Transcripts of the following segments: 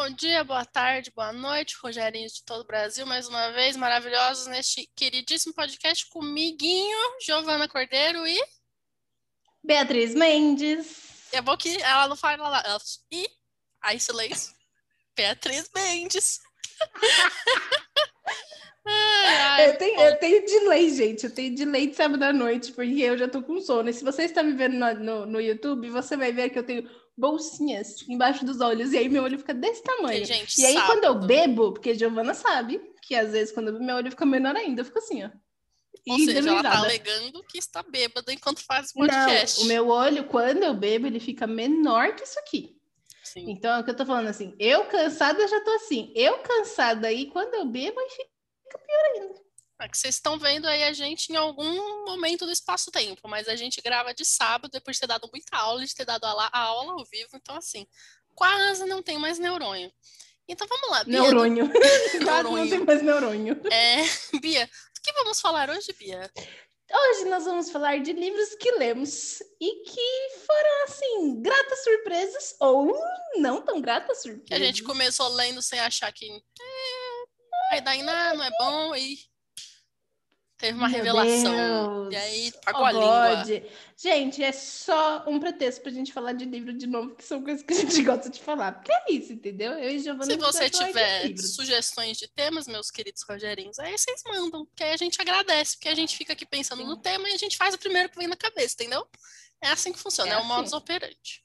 Bom dia, boa tarde, boa noite, Rogerinho de todo o Brasil, mais uma vez, maravilhosos neste queridíssimo podcast comiguinho, Giovana Cordeiro e Beatriz Mendes. É bom que ela não fala ela, ela e aí silêncio. Beatriz Mendes. ai, ai, eu, tenho, eu tenho delay, gente. Eu tenho delay de sábado à noite, porque eu já tô com sono. E se você está me vendo no, no, no YouTube, você vai ver que eu tenho bolsinhas embaixo dos olhos, e aí meu olho fica desse tamanho. gente, e aí, sábado. quando eu bebo, porque a Giovana sabe que às vezes quando eu bebo, meu olho fica menor ainda, eu fico assim, ó. Ou E seja, ela tá alegando que está bêbada enquanto faz o podcast. Não, o meu olho, quando eu bebo, ele fica menor que isso aqui. Sim. Então, é o que eu tô falando assim, eu cansada já tô assim. Eu cansada aí, quando eu bebo, aí fica pior ainda. É que vocês estão vendo aí a gente em algum momento do espaço-tempo, mas a gente grava de sábado, depois de ter dado muita aula, de ter dado a, a aula ao vivo, então assim, quase não tem mais neurônio. Então vamos lá, Bia. Neurônio. Quase não tem mais neurônio. É, Bia, do que vamos falar hoje, Bia? Hoje nós vamos falar de livros que lemos e que foram, assim, gratas surpresas ou não tão gratas surpresas. Que a gente começou lendo sem achar que é, vai dar em nada, não é bom, e teve uma Meu revelação. Deus. E aí pagou Oh, a língua. God. Gente, é só um pretexto pra gente falar de livro de novo, que são coisas que a gente gosta de falar. Porque é isso, entendeu? Eu e Giovana Se você de tiver livros. sugestões de temas, meus queridos Rogerinhos, aí vocês mandam, que aí a gente agradece, porque a gente fica aqui pensando no tema e a gente faz o primeiro que vem na cabeça, entendeu? É assim que funciona, É é, o assim. modus operandi.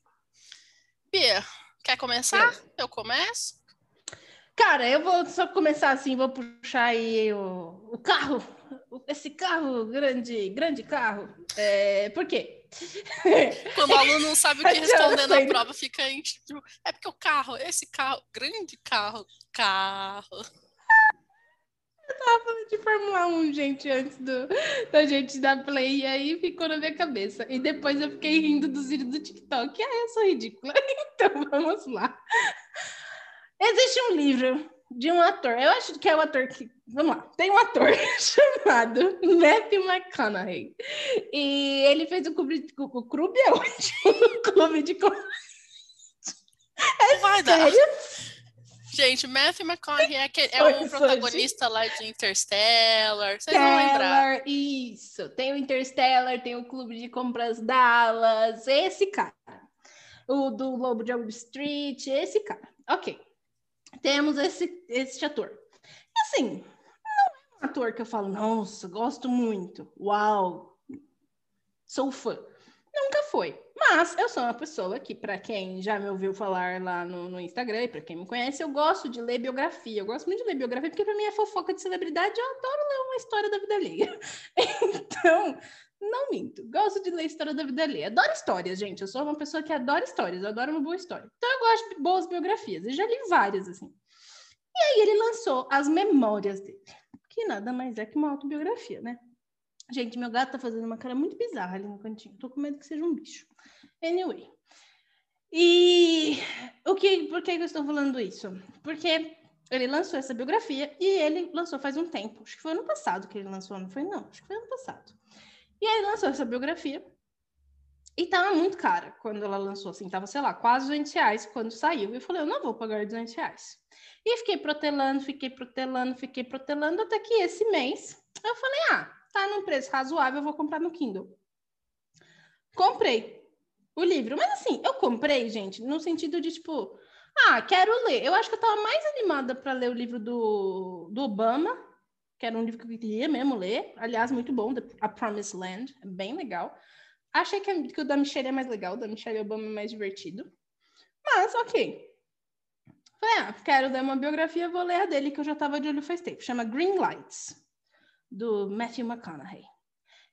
Bia, quer começar? Eu começo? Cara, eu vou só começar assim, vou puxar aí o, o carro, esse carro, grande, grande carro. É, por quê? Quando o aluno não sabe o que responder na prova, fica em tipo, é porque o carro, esse carro, grande carro, carro. de Fórmula 1, gente, antes do, da gente dar play, e aí ficou na minha cabeça. E depois eu fiquei rindo dos vídeos do TikTok. Ah, eu sou ridícula. Então vamos lá. Existe um livro de um ator, eu acho que é o ator que. Vamos lá, tem um ator chamado Matthew McConaughey. E ele fez o clube, de- o clube é o clube de. Não vai dar. Sério? Gente, Matthew McConaughey é, aquele, é o protagonista lá de Interstellar. Vocês vão lembrar. Isso. Tem o Interstellar, tem o Clube de Compras Dallas, esse cara. O do Lobo de Wall Street, esse cara. Ok. Temos esse, esse ator. E assim, não é um ator que eu falo, nossa, gosto muito. Uau, sou fã. Nunca foi. Mas eu sou uma pessoa que, para quem já me ouviu falar lá no, no Instagram, e para quem me conhece, eu gosto de ler biografia. Eu gosto muito de ler biografia, porque para mim é fofoca de celebridade, eu adoro ler uma história da vida alheia. Então, não minto. Gosto de ler história da vida alheia. Adoro histórias, gente. Eu sou uma pessoa que adora histórias, eu adoro uma boa história. Então, eu gosto de boas biografias. Eu já li várias, assim. E aí, ele lançou as memórias dele, que nada mais é que uma autobiografia, né? Gente, meu gato tá fazendo uma cara muito bizarra ali no cantinho. Tô com medo que seja um bicho. Anyway. E o que, por que eu estou falando isso? Porque ele lançou essa biografia e ele lançou faz um tempo. Acho que foi ano passado que ele lançou, não foi? Não, acho que foi ano passado. E aí lançou essa biografia e tava muito cara quando ela lançou, assim, tava, sei lá, quase 200 reais quando saiu. E eu falei, eu não vou pagar 200 reais. E fiquei protelando, fiquei protelando, fiquei protelando, até que esse mês eu falei, ah, tá num preço razoável, eu vou comprar no Kindle. Comprei o livro, mas assim, eu comprei, gente, no sentido de tipo, ah, quero ler. Eu acho que eu tava mais animada para ler o livro do, do Obama, que era um livro que eu queria mesmo ler. Aliás, muito bom, A Promised Land, é bem legal. Achei que, que o da Michelle é mais legal, o da Michelle Obama é mais divertido. Mas, ok. Falei, ah, quero ler uma biografia, vou ler a dele, que eu já tava de olho faz tempo. Chama Green Lights, do Matthew McConaughey.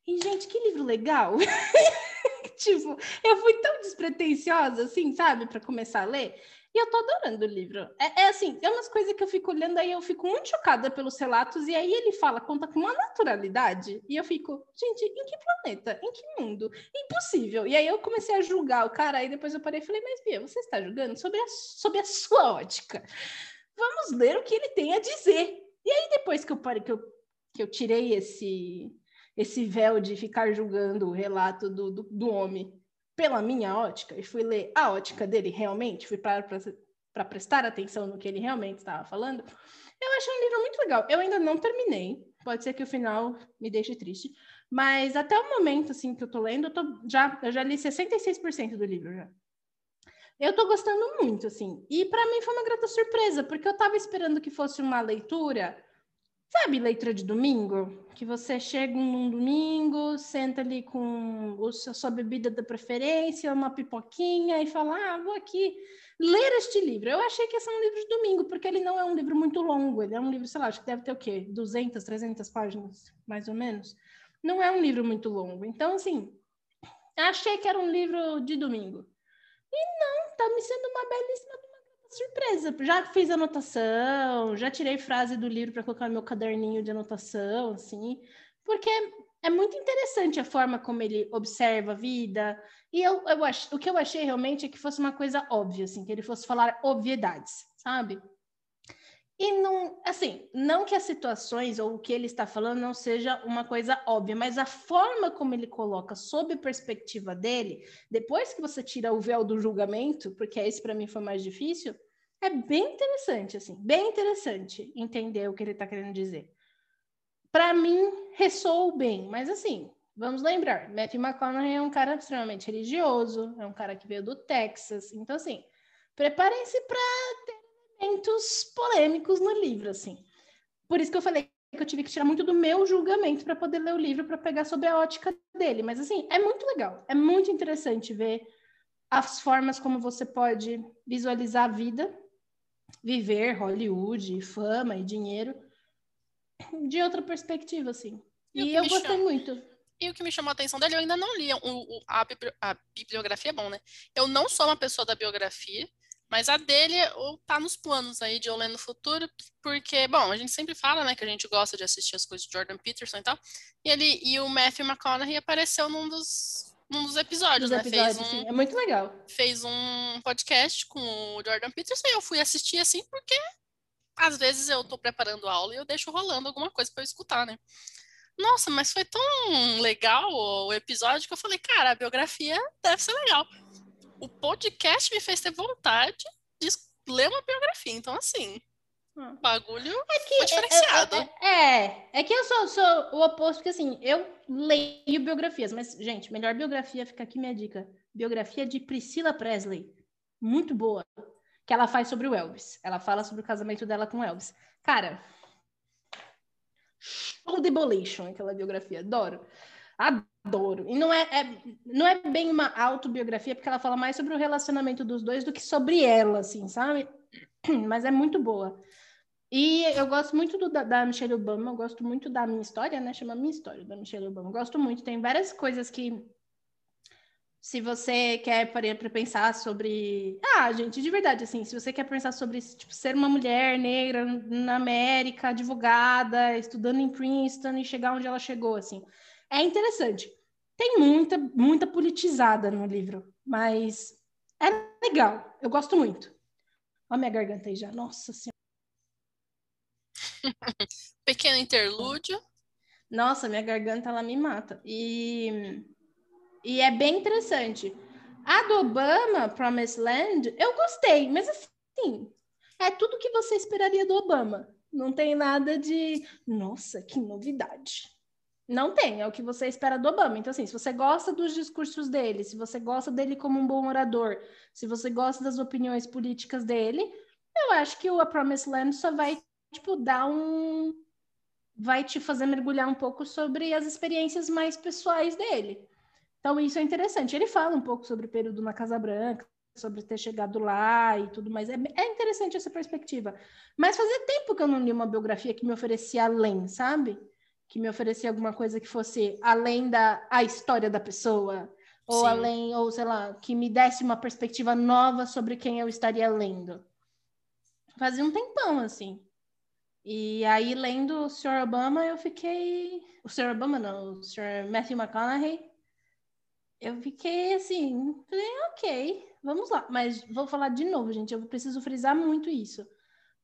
E, gente, que livro legal! tipo, eu fui tão despretensiosa, assim, sabe, para começar a ler. E eu tô adorando o livro. É, é assim, é umas coisas que eu fico olhando aí, eu fico muito chocada pelos relatos, e aí ele fala, conta com uma naturalidade, e eu fico, gente, em que planeta? Em que mundo? Impossível. E aí eu comecei a julgar o cara, aí depois eu parei e falei, mas Bia, você está julgando sobre a, sobre a sua ótica. Vamos ler o que ele tem a dizer. E aí depois que eu parei, que eu, que eu tirei esse, esse véu de ficar julgando o relato do, do, do homem pela minha ótica e fui ler a ótica dele realmente, fui para para prestar atenção no que ele realmente estava falando, eu achei um livro muito legal. Eu ainda não terminei, pode ser que o final me deixe triste, mas até o momento assim que eu tô lendo, eu, tô, já, eu já li 66% do livro já. Eu tô gostando muito, assim. E para mim foi uma grata surpresa, porque eu tava esperando que fosse uma leitura, sabe, leitura de domingo? Que você chega num domingo, senta ali com a sua bebida da preferência, uma pipoquinha e fala: "Ah, vou aqui ler este livro". Eu achei que ia ser um livro de domingo, porque ele não é um livro muito longo, ele é um livro, sei lá, acho que deve ter o quê? 200, 300 páginas, mais ou menos. Não é um livro muito longo. Então, assim, achei que era um livro de domingo. E não, tá me sendo uma belíssima surpresa. Já fiz anotação, já tirei frase do livro para colocar no meu caderninho de anotação, assim, porque é muito interessante a forma como ele observa a vida. E eu, eu ach, o que eu achei realmente é que fosse uma coisa óbvia, assim, que ele fosse falar obviedades, sabe? E não, assim, não que as situações ou o que ele está falando não seja uma coisa óbvia, mas a forma como ele coloca sob a perspectiva dele, depois que você tira o véu do julgamento, porque esse para mim foi mais difícil, é bem interessante, assim, bem interessante entender o que ele está querendo dizer. Para mim, ressoou bem, mas assim, vamos lembrar, Matthew McConaughey é um cara extremamente religioso, é um cara que veio do Texas, então assim, preparem-se para momentos polêmicos no livro, assim. Por isso que eu falei que eu tive que tirar muito do meu julgamento para poder ler o livro, para pegar sobre a ótica dele. Mas, assim, é muito legal, é muito interessante ver as formas como você pode visualizar a vida, viver Hollywood, fama e dinheiro de outra perspectiva, assim. E, e eu gostei chama... muito. E o que me chamou a atenção dele, eu ainda não li o, o, a, a, bibliografia, é bom, né? Eu não sou uma pessoa da biografia, mas a dele tá nos planos aí de eu no futuro, porque, bom, a gente sempre fala, né, que a gente gosta de assistir as coisas de Jordan Peterson e tal. E ele e o Matthew McConaughey apareceu num dos, num dos episódios, né? Episódios, fez um, é muito legal. Fez um podcast com o Jordan Peterson e eu fui assistir assim porque às vezes eu tô preparando aula e eu deixo rolando alguma coisa para eu escutar, né? Nossa, mas foi tão legal o episódio que eu falei, cara, a biografia deve ser legal o podcast me fez ter vontade de ler uma biografia. Então, assim, hum. bagulho é que, foi diferenciado. É, é, é, é, que eu sou, sou, o oposto, porque assim, eu leio biografias, mas, gente, melhor biografia, fica aqui minha dica. Biografia de Priscila Presley. Muito boa. Que ela faz sobre o Elvis. Ela fala sobre o casamento dela com o Elvis. Cara, show demolition aquela biografia. Adoro. Adoro. E não é, é, não é bem uma autobiografia, porque ela fala mais sobre o relacionamento dos dois do que sobre ela, assim, sabe? Mas é muito boa. E eu gosto muito do, da, da, Michelle Obama, eu gosto muito da minha história, né? Chama Minha História, da Michelle Obama. Eu gosto muito. Tem várias coisas que, se você quer para pensar sobre. Ah, gente, de verdade, assim, se você quer pensar sobre tipo, ser uma mulher negra na América, advogada, estudando em Princeton e chegar onde ela chegou, assim é interessante. Tem muita, muita politizada no livro, mas é legal. Eu gosto muito. Olha a minha garganta aí já. Nossa Senhora. Pequeno interlúdio. Nossa, minha garganta ela me mata. E, e é bem interessante. A do Obama, Promised Land, eu gostei, mas assim, é tudo que você esperaria do Obama. Não tem nada de, nossa, que novidade. Não tem, é o que você espera do Obama. Então, assim, se você gosta dos discursos dele, se você gosta dele como um bom orador, se você gosta das opiniões políticas dele, eu acho que o A Promised Land só vai, tipo, dar um. Vai te fazer mergulhar um pouco sobre as experiências mais pessoais dele. Então, isso é interessante. Ele fala um pouco sobre o período na Casa Branca, sobre ter chegado lá e tudo mais. É, é interessante essa perspectiva. Mas fazia tempo que eu não li uma biografia que me oferecia além, sabe? Que me oferecia alguma coisa que fosse além da a história da pessoa, ou Sim. além, ou sei lá, que me desse uma perspectiva nova sobre quem eu estaria lendo. Fazia um tempão, assim. E aí, lendo o Sr. Obama, eu fiquei. O Sr. Obama, não, o Sr. Matthew McConaughey. Eu fiquei assim, falei, ok, vamos lá. Mas vou falar de novo, gente, eu preciso frisar muito isso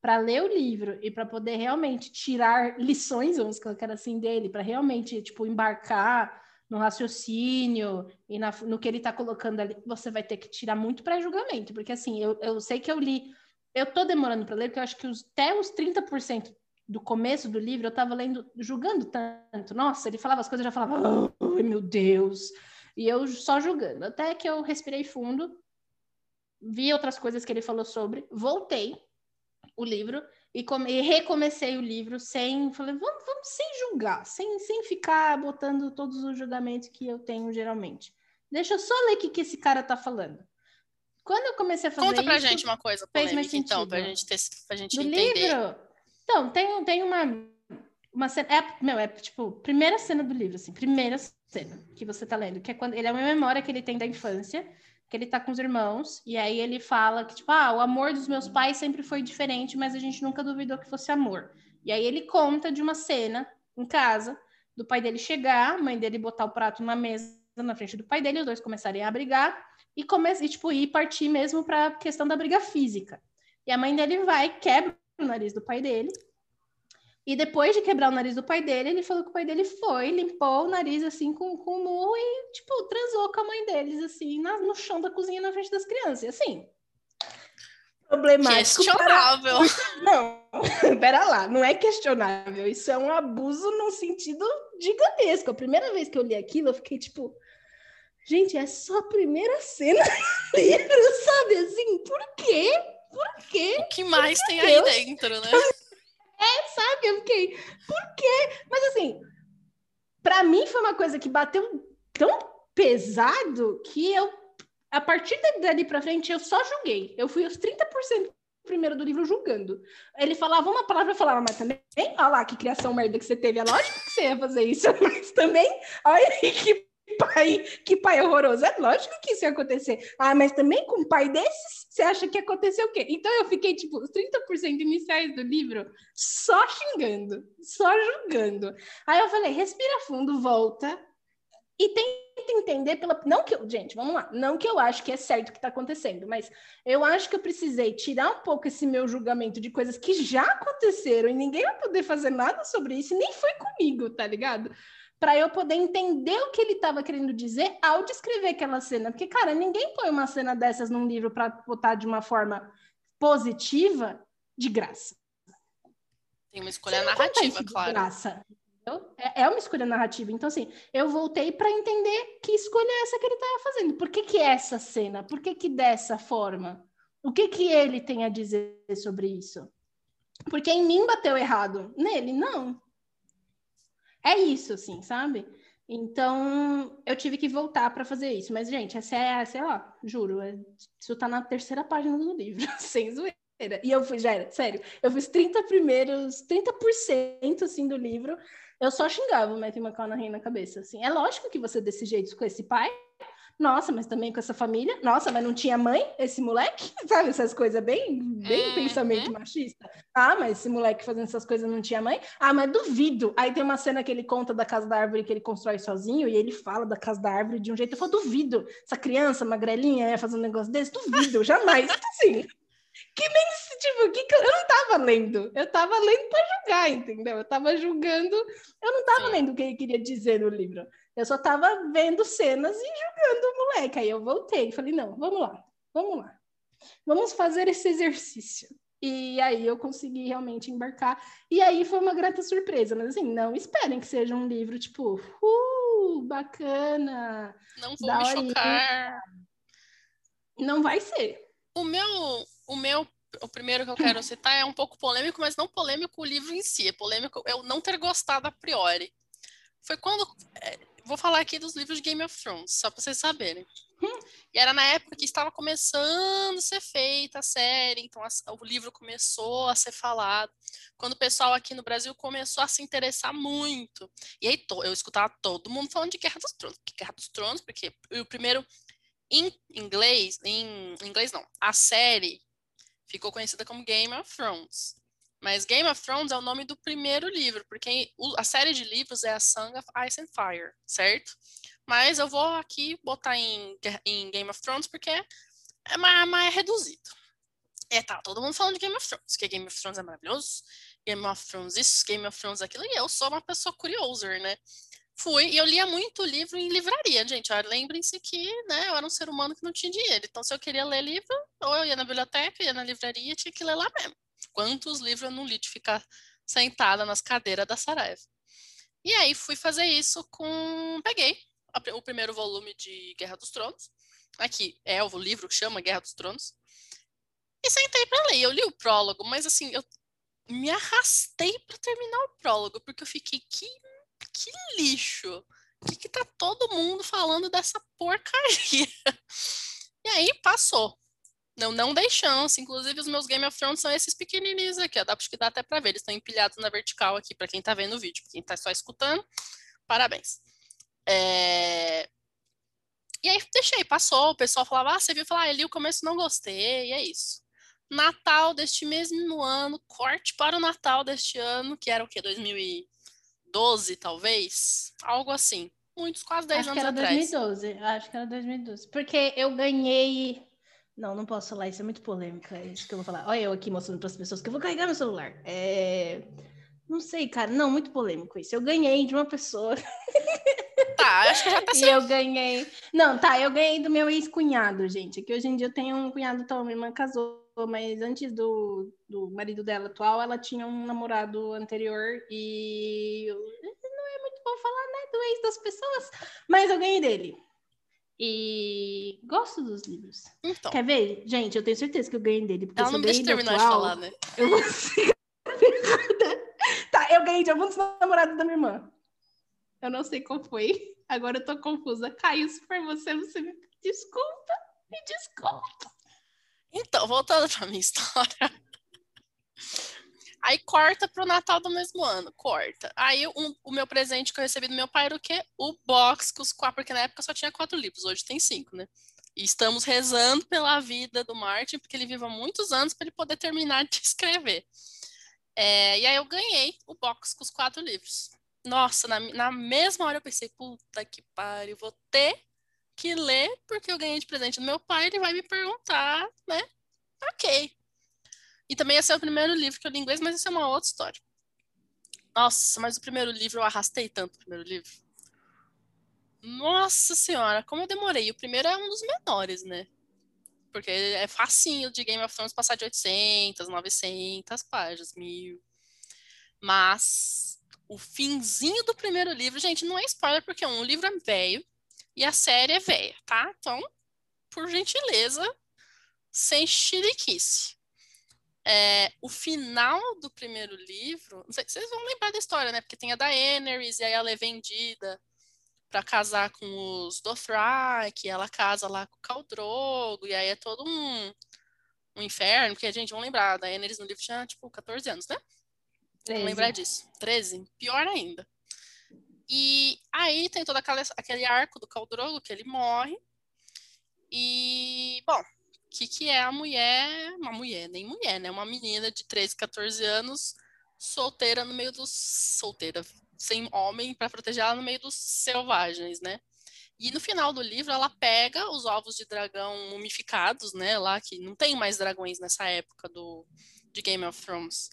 para ler o livro e para poder realmente tirar lições, vamos colocar assim, dele, para realmente, tipo, embarcar no raciocínio e na, no que ele está colocando ali, você vai ter que tirar muito pré-julgamento, porque assim, eu, eu sei que eu li eu tô demorando para ler, porque eu acho que os, até os 30% do começo do livro eu tava lendo, julgando tanto. Nossa, ele falava as coisas, eu já falava, ai meu Deus. E eu só julgando. Até que eu respirei fundo, vi outras coisas que ele falou sobre, voltei o livro e, come, e recomecei o livro sem, falei, vamos, vamos sem julgar, sem, sem ficar botando todos os julgamentos que eu tenho geralmente. Deixa eu só ler o que, que esse cara tá falando. Quando eu comecei a fazer Conta pra isso, gente uma coisa polêmica, então, pra gente, ter, pra gente Do entender. livro? Então, tem, tem uma, uma cena. É, meu, é tipo, primeira cena do livro, assim, primeira cena que você tá lendo, que é quando ele é uma memória que ele tem da infância, que ele tá com os irmãos, e aí ele fala que, tipo, ah, o amor dos meus pais sempre foi diferente, mas a gente nunca duvidou que fosse amor. E aí ele conta de uma cena em casa, do pai dele chegar, a mãe dele botar o prato na mesa na frente do pai dele, os dois começarem a brigar e, come e tipo, ir partir mesmo para a questão da briga física. E a mãe dele vai, quebra o nariz do pai dele. E depois de quebrar o nariz do pai dele, ele falou que o pai dele foi, limpou o nariz assim com, com o murro e, tipo, transou com a mãe deles, assim, na, no chão da cozinha na frente das crianças. E assim. Problemático. Questionável. Para... Não, pera lá, não é questionável. Isso é um abuso num sentido gigantesco. A primeira vez que eu li aquilo, eu fiquei tipo. Gente, é só a primeira cena do livro, sabe? Assim, por quê? Por quê? O que mais Por tem Deus. aí dentro, né? É, sabe? Eu fiquei, por quê? Mas assim, pra mim foi uma coisa que bateu tão pesado que eu, a partir dali pra frente, eu só julguei. Eu fui os 30% primeiro do livro julgando. Ele falava uma palavra, eu falava, mas também, olha lá que criação merda que você teve. É lógico que você ia fazer isso, mas também, olha aí que pai, que pai horroroso. É lógico que isso ia acontecer. Ah, mas também com um pai desses, você acha que aconteceu o quê? Então eu fiquei, tipo, os 30% iniciais do livro só xingando, só julgando. Aí eu falei, respira fundo, volta e tenta entender pela. Não que eu, gente, vamos lá. Não que eu acho que é certo o que está acontecendo, mas eu acho que eu precisei tirar um pouco esse meu julgamento de coisas que já aconteceram e ninguém vai poder fazer nada sobre isso, e nem foi comigo, tá ligado? Para eu poder entender o que ele estava querendo dizer ao descrever aquela cena. Porque, cara, ninguém põe uma cena dessas num livro para botar de uma forma positiva de graça. Tem uma escolha narrativa, claro. Graça. É, é uma escolha narrativa. Então, assim, eu voltei para entender que escolha é essa que ele estava fazendo. Por que, que essa cena? Por que, que dessa forma? O que, que ele tem a dizer sobre isso? Porque em mim bateu errado. Nele, não é isso, assim, sabe? Então, eu tive que voltar para fazer isso. Mas, gente, essa é, sei lá, juro, é, isso tá na terceira página do livro, sem zoeira. E eu fui, já era, sério, eu fiz 30 primeiros, 30% assim do livro, eu só xingava o Matthew McConaughey na cabeça, assim. É lógico que você desse jeito com esse pai, nossa, mas também com essa família. Nossa, mas não tinha mãe esse moleque? Sabe essas coisas bem, bem Uhum. pensamento machista? Ah, mas esse moleque fazendo essas coisas não tinha mãe? Ah, mas duvido. Aí tem uma cena que ele conta da casa da árvore que ele constrói sozinho e ele fala da casa da árvore de um jeito. Eu falo, duvido. Essa criança magrelinha ia fazer um negócio desse? Duvido, jamais. Assim, que nem tipo, que eu não tava lendo. Eu tava lendo para julgar, entendeu? Eu tava julgando. Eu não tava Sim. lendo o que ele queria dizer no livro. Eu só tava vendo cenas e julgando o moleque. Aí eu voltei e falei, não, vamos lá, vamos lá. Vamos fazer esse exercício. E aí eu consegui realmente embarcar. E aí foi uma grata surpresa. Mas assim, não esperem que seja um livro, tipo, uh, bacana. Não vou me horinha. chocar. Não vai ser. O meu, o meu, o primeiro que eu quero citar é um pouco polêmico, mas não polêmico o livro em si. É polêmico eu não ter gostado a priori. Foi quando. Vou falar aqui dos livros de Game of Thrones, só para vocês saberem. E era na época que estava começando a ser feita a série, então a- o livro começou a ser falado. Quando o pessoal aqui no Brasil começou a se interessar muito. E aí to- eu escutava todo mundo falando de Guerra dos Tronos. Guerra dos Tronos, porque o primeiro em inglês, em inglês não, a série ficou conhecida como Game of Thrones. Mas Game of Thrones é o nome do primeiro livro, porque a série de livros é a Song of Ice and Fire, certo? Mas eu vou aqui botar em, em Game of Thrones porque é mais, mais reduzido. É, tá, todo mundo falando de Game of Thrones, que Game of Thrones é maravilhoso, Game of Thrones isso, Game of Thrones aquilo, e eu sou uma pessoa curiosa, né? Fui, e eu lia muito livro em livraria, gente. Lembrem-se que né, eu era um ser humano que não tinha dinheiro. Então, se eu queria ler livro, ou eu ia na biblioteca, ia na livraria, tinha que ler lá mesmo. Quantos livros eu não li de ficar sentada nas cadeiras da Saraiva? E aí fui fazer isso com. Peguei o primeiro volume de Guerra dos Tronos. Aqui é o livro que chama Guerra dos Tronos. E sentei para ler. Eu li o prólogo, mas assim, eu me arrastei para terminar o prólogo, porque eu fiquei que que lixo! O que, que tá todo mundo falando dessa porcaria? E aí passou. Não, não dei chance. Inclusive, os meus Game of Thrones são esses pequenininhos aqui. Ó. Dá, acho que dá até pra ver. Eles estão empilhados na vertical aqui, para quem tá vendo o vídeo. Pra quem tá só escutando, parabéns. É... E aí deixei, passou. O pessoal falava, ah, você viu? Falar, ah, li o começo não gostei. E é isso. Natal deste mesmo ano, corte para o Natal deste ano, que era o quê? 2000 e... 2012, talvez. Algo assim. Muitos, quase 10 acho anos que era atrás. 2012, acho que era 2012. Porque eu ganhei. Não, não posso falar, isso é muito polêmica. É isso que eu vou falar. Olha eu aqui mostrando para as pessoas que eu vou carregar meu celular. É... Não sei, cara. Não, muito polêmico isso. Eu ganhei de uma pessoa. Tá, acho que já tá E eu ganhei. Não, tá, eu ganhei do meu ex-cunhado, gente. Que hoje em dia eu tenho um cunhado, então minha irmã casou, mas antes do, do marido dela atual, ela tinha um namorado anterior e não é muito bom falar, né, do ex das pessoas, mas eu ganhei dele. E gosto dos livros. Então. Quer ver? Gente, eu tenho certeza que eu ganhei dele. Porque Ela não me deixa terminar atual, de falar, né? Eu vou Tá, eu ganhei de alguns namorados da minha irmã. Eu não sei qual foi. Agora eu tô confusa. Caio, se for você, você me desculpa. Me desculpa. Então, voltando pra minha história. Aí corta pro Natal do mesmo ano, corta. Aí um, o meu presente que eu recebi do meu pai era o quê? O box com os quatro, porque na época só tinha quatro livros, hoje tem cinco, né? E estamos rezando pela vida do Martin, porque ele viva muitos anos para ele poder terminar de escrever. É, e aí eu ganhei o box com os quatro livros. Nossa, na, na mesma hora eu pensei, puta que pariu, vou ter que ler, porque eu ganhei de presente do meu pai, ele vai me perguntar, né? Ok. E também esse é o primeiro livro que eu li em inglês, mas isso é uma outra história. Nossa, mas o primeiro livro eu arrastei tanto o primeiro livro. Nossa senhora, como eu demorei. O primeiro é um dos menores, né? Porque é facinho de Game of Thrones passar de 800, 900 páginas, mil. Mas o finzinho do primeiro livro, gente, não é spoiler, porque um, livro é velho e a série é velha, tá? Então, por gentileza, sem chiliquice. É, o final do primeiro livro, não sei, vocês vão lembrar da história, né? Porque tem a Daenerys e aí ela é vendida para casar com os Dothraki, ela casa lá com o Khal Drogo, e aí é todo um, um inferno, porque, gente, vão lembrar, a Daenerys no livro tinha, tipo, 14 anos, né? 13. Vamos lembrar disso. 13? Pior ainda. E aí tem todo aquele, aquele arco do Khal Drogo, que ele morre, e, bom, que, que é a mulher? Uma mulher, nem mulher, né? Uma menina de 13, 14 anos, solteira no meio dos. solteira, sem homem, para proteger ela no meio dos selvagens, né? E no final do livro, ela pega os ovos de dragão mumificados, né? Lá que não tem mais dragões nessa época do, de Game of Thrones.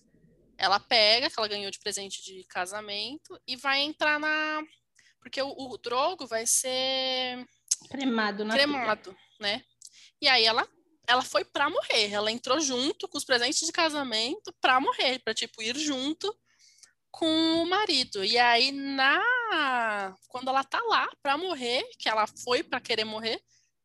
Ela pega, que ela ganhou de presente de casamento, e vai entrar na. Porque o, o Drogo vai ser. Cremado, na Cremado, né? E aí ela ela foi para morrer. Ela entrou junto com os presentes de casamento para morrer, para tipo ir junto com o marido. E aí na quando ela tá lá para morrer, que ela foi para querer morrer,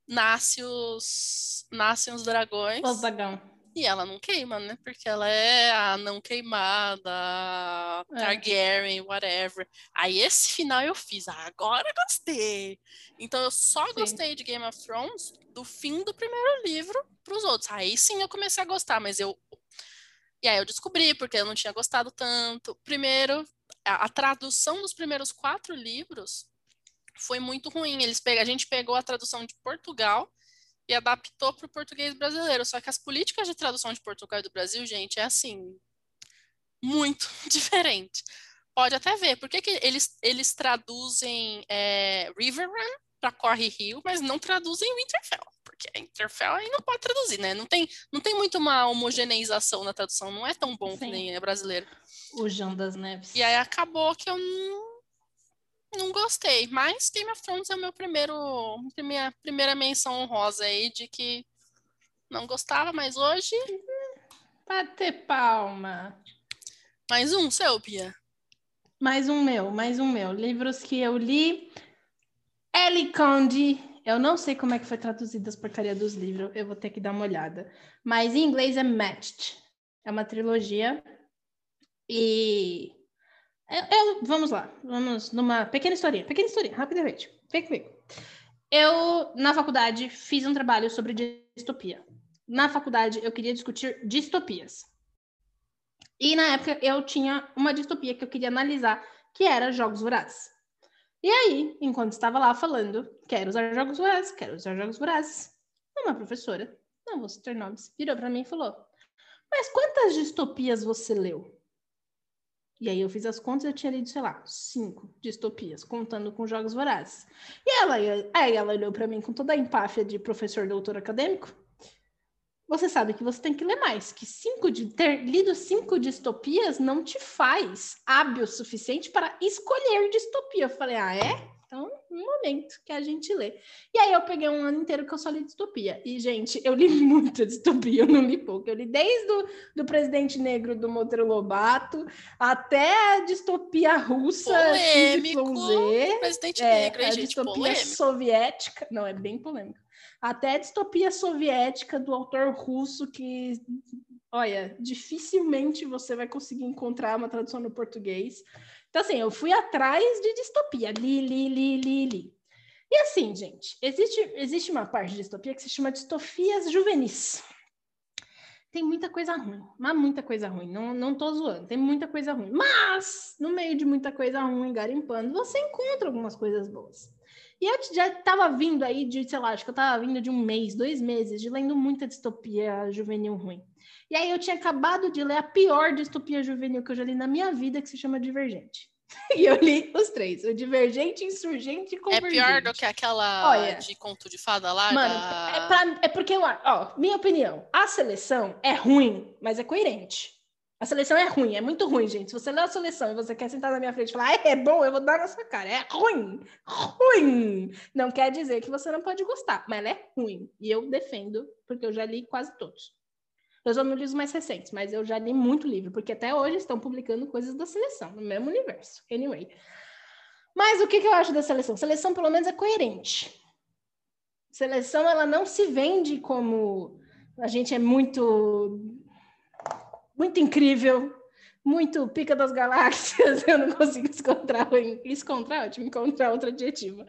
nasce os nascem os dragões. Os dragão. E ela não queima, né? Porque ela é a não queimada, a É. Targaryen, whatever. Aí esse final eu fiz, ah, agora gostei. Então eu só Sim. gostei de Game of Thrones do fim do primeiro livro pros outros. Aí sim eu comecei a gostar, mas eu. E aí eu descobri porque eu não tinha gostado tanto. Primeiro, a, a tradução dos primeiros quatro livros foi muito ruim. Eles pegam, a gente pegou a tradução de Portugal e adaptou para o português brasileiro. Só que as políticas de tradução de Portugal e do Brasil, gente, é assim muito diferente. Pode até ver, por que, que eles, eles traduzem é, River Run para Corre Rio, mas não traduzem Winterfell? Porque Winterfell aí não pode traduzir, né? Não tem, não tem muito uma homogeneização na tradução, não é tão bom que Sim. nem é brasileiro. O João das Neves. E aí acabou que eu não, Não gostei, mas Game of Thrones é o meu primeiro, minha primeira menção honrosa aí de que não gostava, mas hoje. Bater palma. Mais um, seu, Pia. Mais um meu, mais um meu. Livros que eu li. Ellie Conde. Eu não sei como é que foi traduzida as porcaria dos livros. Eu vou ter que dar uma olhada. Mas em inglês é Matched. É uma trilogia. E eu, vamos lá, vamos numa pequena historinha, pequena historinha, rapidamente. Vem comigo. Eu, na faculdade, fiz um trabalho sobre distopia. Na faculdade, eu queria discutir distopias. E na época, eu tinha uma distopia que eu queria analisar, que era Jogos Vorazes. E aí, enquanto estava lá falando, quero usar Jogos Vorazes, quero usar Jogos Vorazes, uma professora, não vou citar nomes, virou para mim e falou: Mas quantas distopias você leu? E aí eu fiz as contas eu tinha lido, sei lá, cinco distopias, contando com jogos vorazes. E ela, aí ela olhou para mim com toda a empáfia de professor doutor acadêmico. Você sabe que você tem que ler mais, que cinco de ter lido cinco distopias não te faz hábil o suficiente para escolher distopia. Eu falei, ah, é? Então, um momento que a gente lê. E aí eu peguei um ano inteiro que eu só li distopia. E, gente, eu li muita distopia, eu não li pouco. Eu li desde o do presidente negro do Monteiro Lobato até a distopia russa, polêmico. XYZ, presidente é, negro, hein, a gente, distopia polêmico. soviética. Não, é bem polêmico. Até a distopia soviética do autor russo que olha, dificilmente você vai conseguir encontrar uma tradução no português. Então, assim, eu fui atrás de distopia, li, li, li, li, li. E assim, gente, existe, existe uma parte de distopia que se chama distopias juvenis. Tem muita coisa ruim, mas muita coisa ruim. Não, não tô zoando, tem muita coisa ruim. Mas, no meio de muita coisa ruim, garimpando, você encontra algumas coisas boas. E eu já estava vindo aí de, sei lá, acho que eu estava vindo de um mês, dois meses, de lendo muita distopia juvenil ruim. E aí eu tinha acabado de ler a pior distopia juvenil que eu já li na minha vida, que se chama Divergente. E eu li os três: o Divergente, Insurgente e Convergente. É pior do que aquela Olha, de conto de fada lá? Mano, da... é, pra, é porque, ó, minha opinião, a seleção é ruim, mas é coerente. A seleção é ruim, é muito ruim, gente. Se você lê a seleção e você quer sentar na minha frente e falar, ah, é bom, eu vou dar na sua cara. É ruim, ruim. Não quer dizer que você não pode gostar, mas ela é ruim. E eu defendo, porque eu já li quase todos. Eu só não li os mais recentes, mas eu já li muito livro, porque até hoje estão publicando coisas da seleção, no mesmo universo. Anyway. Mas o que, que eu acho da seleção? Seleção, pelo menos, é coerente. Seleção, ela não se vende como a gente é muito muito incrível, muito pica das galáxias, eu não consigo encontrar, encontrar, ótimo, encontrar outro adjetivo.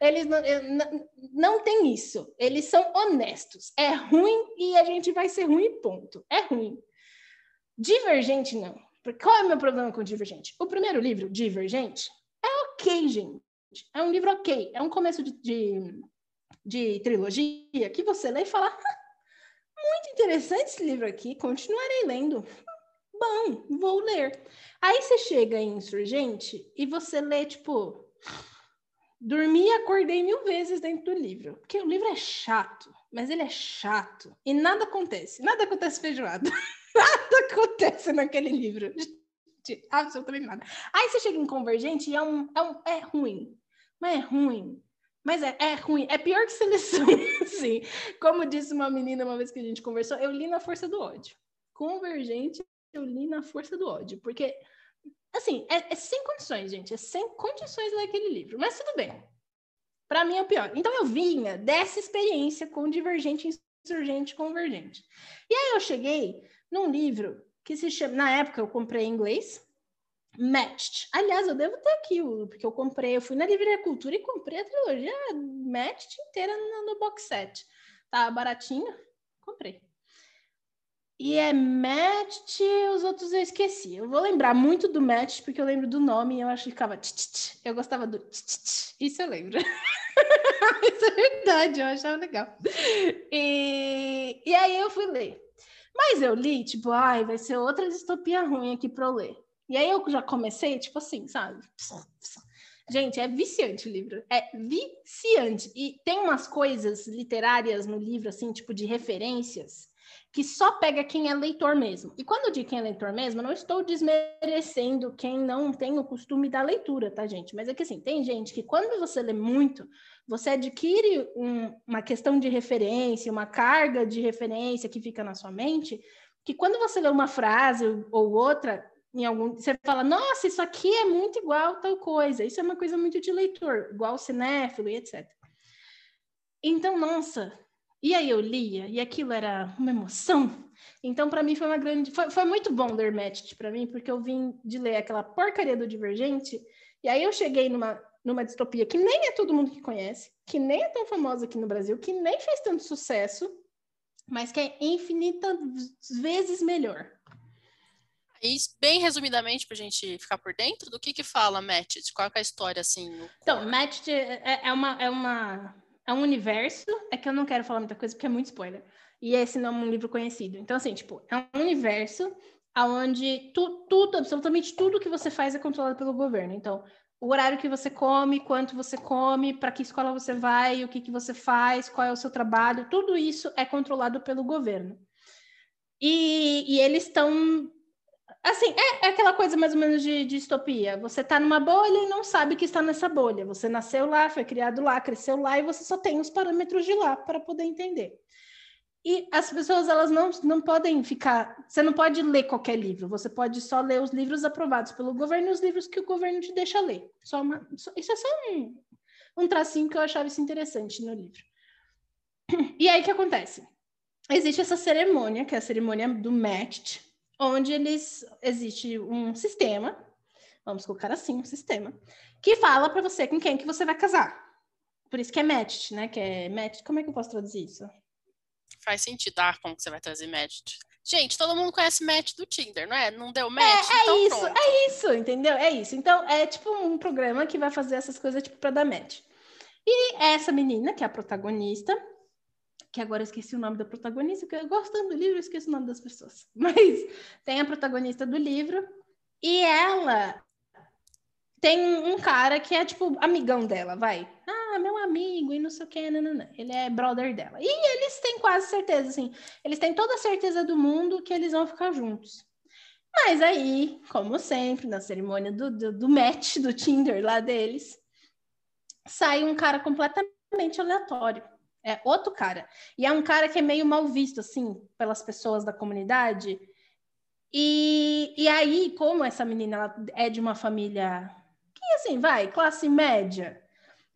Eles não, não, não tem isso, eles são honestos. É ruim e a gente vai ser ruim, ponto. É ruim. Divergente, não. Qual é o meu problema com Divergente? O primeiro livro, Divergente, é ok, gente. É um livro ok. É um começo de, de, de trilogia que você lê e fala muito interessante esse livro aqui, continuarei lendo. Bom, vou ler. Aí você chega em Insurgente e você lê, tipo, dormi e acordei mil vezes dentro do livro. Porque o livro é chato, mas ele é chato. E nada acontece. Nada acontece feijoada. nada acontece naquele livro. Absolutamente nada. Aí você chega em Convergente e é, um, é, um, é ruim. Mas é ruim. Mas é, é ruim, é pior que seleção, sim. Como disse uma menina uma vez que a gente conversou, eu li na força do ódio. Convergente, eu li na força do ódio, porque, assim, é, é sem condições, gente, é sem condições ler aquele livro, mas tudo bem. Para mim é o pior. Então eu vinha dessa experiência com Divergente, Insurgente, Convergente. E aí eu cheguei num livro que se chama, na época eu comprei em inglês, Matched. Aliás, eu devo ter aqui, porque eu comprei, eu fui na Livraria Cultura e comprei a trilogia Matched inteira no, no box set. Tá baratinho, comprei. E é Matched, os outros eu esqueci. Eu vou lembrar muito do Matched, porque eu lembro do nome e eu acho que ficava... Tch, Eu gostava do... Tch, Isso eu lembro. Isso é verdade, eu achava legal. E, e aí eu fui ler. Mas eu li, tipo, ai, vai ser outra distopia ruim aqui para eu ler. E aí eu já comecei, tipo assim, sabe? Gente, é viciante o livro. É viciante. E tem umas coisas literárias no livro, assim, tipo de referências, que só pega quem é leitor mesmo. E quando eu digo quem é leitor mesmo, eu não estou desmerecendo quem não tem o costume da leitura, tá, gente? Mas é que assim, tem gente que quando você lê muito, você adquire um, uma questão de referência, uma carga de referência que fica na sua mente, que quando você lê uma frase ou outra, em algum, você fala, nossa, isso aqui é muito igual tal coisa. Isso é uma coisa muito de leitor, igual cinéfilo e etc. Então, nossa, e aí eu lia, e aquilo era uma emoção. Então, para mim, foi uma grande. Foi, foi muito bom ler Matched para mim, porque eu vim de ler aquela porcaria do Divergente, e aí eu cheguei numa, numa distopia que nem é todo mundo que conhece, que nem é tão famosa aqui no Brasil, que nem fez tanto sucesso, mas que é infinitas vezes melhor. E bem resumidamente, para a gente ficar por dentro, do que que fala Matched? Qual é a história, assim? Então, Matched é, é, uma, é uma é um universo, é que eu não quero falar muita coisa porque é muito spoiler. E esse não é um livro conhecido. Então, assim, tipo, é um universo onde tu, tudo, absolutamente tudo que você faz é controlado pelo governo. Então, o horário que você come, quanto você come, para que escola você vai, o que, que você faz, qual é o seu trabalho, tudo isso é controlado pelo governo. E, e eles estão Assim, é, é, aquela coisa mais ou menos de, de distopia. Você está numa bolha e não sabe que está nessa bolha. Você nasceu lá, foi criado lá, cresceu lá e você só tem os parâmetros de lá para poder entender. E as pessoas, elas não, não podem ficar... Você não pode ler qualquer livro. Você pode só ler os livros aprovados pelo governo e os livros que o governo te deixa ler. Só uma, só, isso é só um, um tracinho que eu achava isso interessante no livro. E aí, o que acontece? Existe essa cerimônia, que é a cerimônia do Matched, onde eles existe um sistema, vamos colocar assim, um sistema, que fala para você com quem que você vai casar. Por isso que é matched, né? Que é matched. Como é que eu posso traduzir isso? Faz sentido, ah, como que você vai trazer matched? Gente, todo mundo conhece match do Tinder, não é? Não deu match? É, é então isso, pronto. é isso, entendeu? É isso. Então, é tipo um programa que vai fazer essas coisas tipo para dar match. E essa menina, que é a protagonista, que agora eu esqueci o nome da protagonista, que eu gostando do livro, eu esqueci o nome das pessoas. Mas tem a protagonista do livro e ela tem um cara que é tipo amigão dela, vai. Ah, meu amigo e não sei o que, nanana. ele é brother dela. E eles têm quase certeza, assim, eles têm toda a certeza do mundo que eles vão ficar juntos. Mas aí, como sempre, na cerimônia do, do, do match do Tinder lá deles, sai um cara completamente aleatório é outro cara. E é um cara que é meio mal visto, assim, pelas pessoas da comunidade. E, e aí, como essa menina é de uma família que, assim, vai, classe média,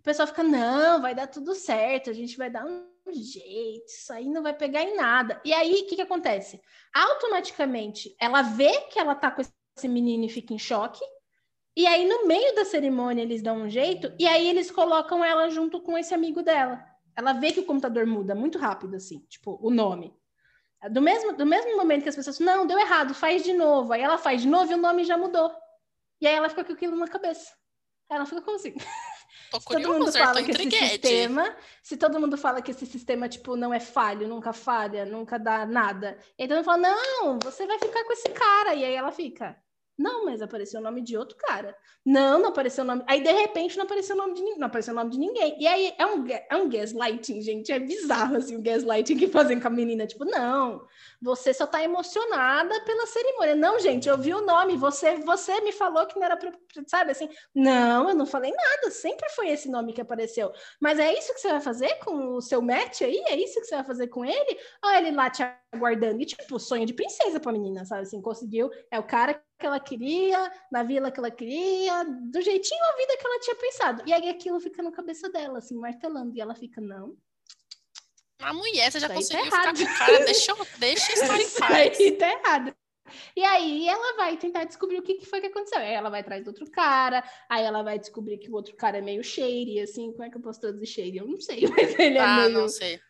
o pessoal fica, não, vai dar tudo certo, a gente vai dar um jeito, isso aí não vai pegar em nada. E aí, o que, que acontece? Automaticamente, ela vê que ela tá com esse menino e fica em choque, e aí, no meio da cerimônia, eles dão um jeito, e aí eles colocam ela junto com esse amigo dela. Ela vê que o computador muda muito rápido, assim, tipo, o nome. Do mesmo, do mesmo momento que as pessoas, não, deu errado, faz de novo. Aí ela faz de novo e o nome já mudou. E aí ela fica com aquilo na cabeça. Aí ela fica como assim? Tô se curioso, todo mundo fala que esse sistema, se todo mundo fala que esse sistema tipo não é falho, nunca falha, nunca dá nada, então fala não, você vai ficar com esse cara e aí ela fica, não, mas apareceu o nome de outro cara. Não, não apareceu o nome. Aí, de repente, não apareceu o nome de, não apareceu o nome de ninguém. E aí é um, é um gaslighting, gente. É bizarro assim, o gaslighting que fazem com a menina. Tipo, não, você só tá emocionada pela cerimônia. Não, gente, eu vi o nome. Você, você me falou que não era pra, sabe assim? Não, eu não falei nada. Sempre foi esse nome que apareceu. Mas é isso que você vai fazer com o seu match aí? É isso que você vai fazer com ele? Olha ele lá te aguardando. E, tipo, sonho de princesa pra menina, sabe? Assim, conseguiu. É o cara que ela queria, na vila que ela queria, do jeitinho a vida que ela tinha pensado. E aí aquilo fica na cabeça dela, assim, martelando. E ela fica, não. A mulher, você já tá conseguiu tá ficar com cara, deixa, deixa a história em paz. Isso tá errado. E aí ela vai tentar descobrir o que, que foi que aconteceu. Aí ela vai atrás do outro cara, aí ela vai descobrir que o outro cara é meio shady, assim, como é que eu posso traduzir shady? Eu não sei, mas ele é ah, meio... não sei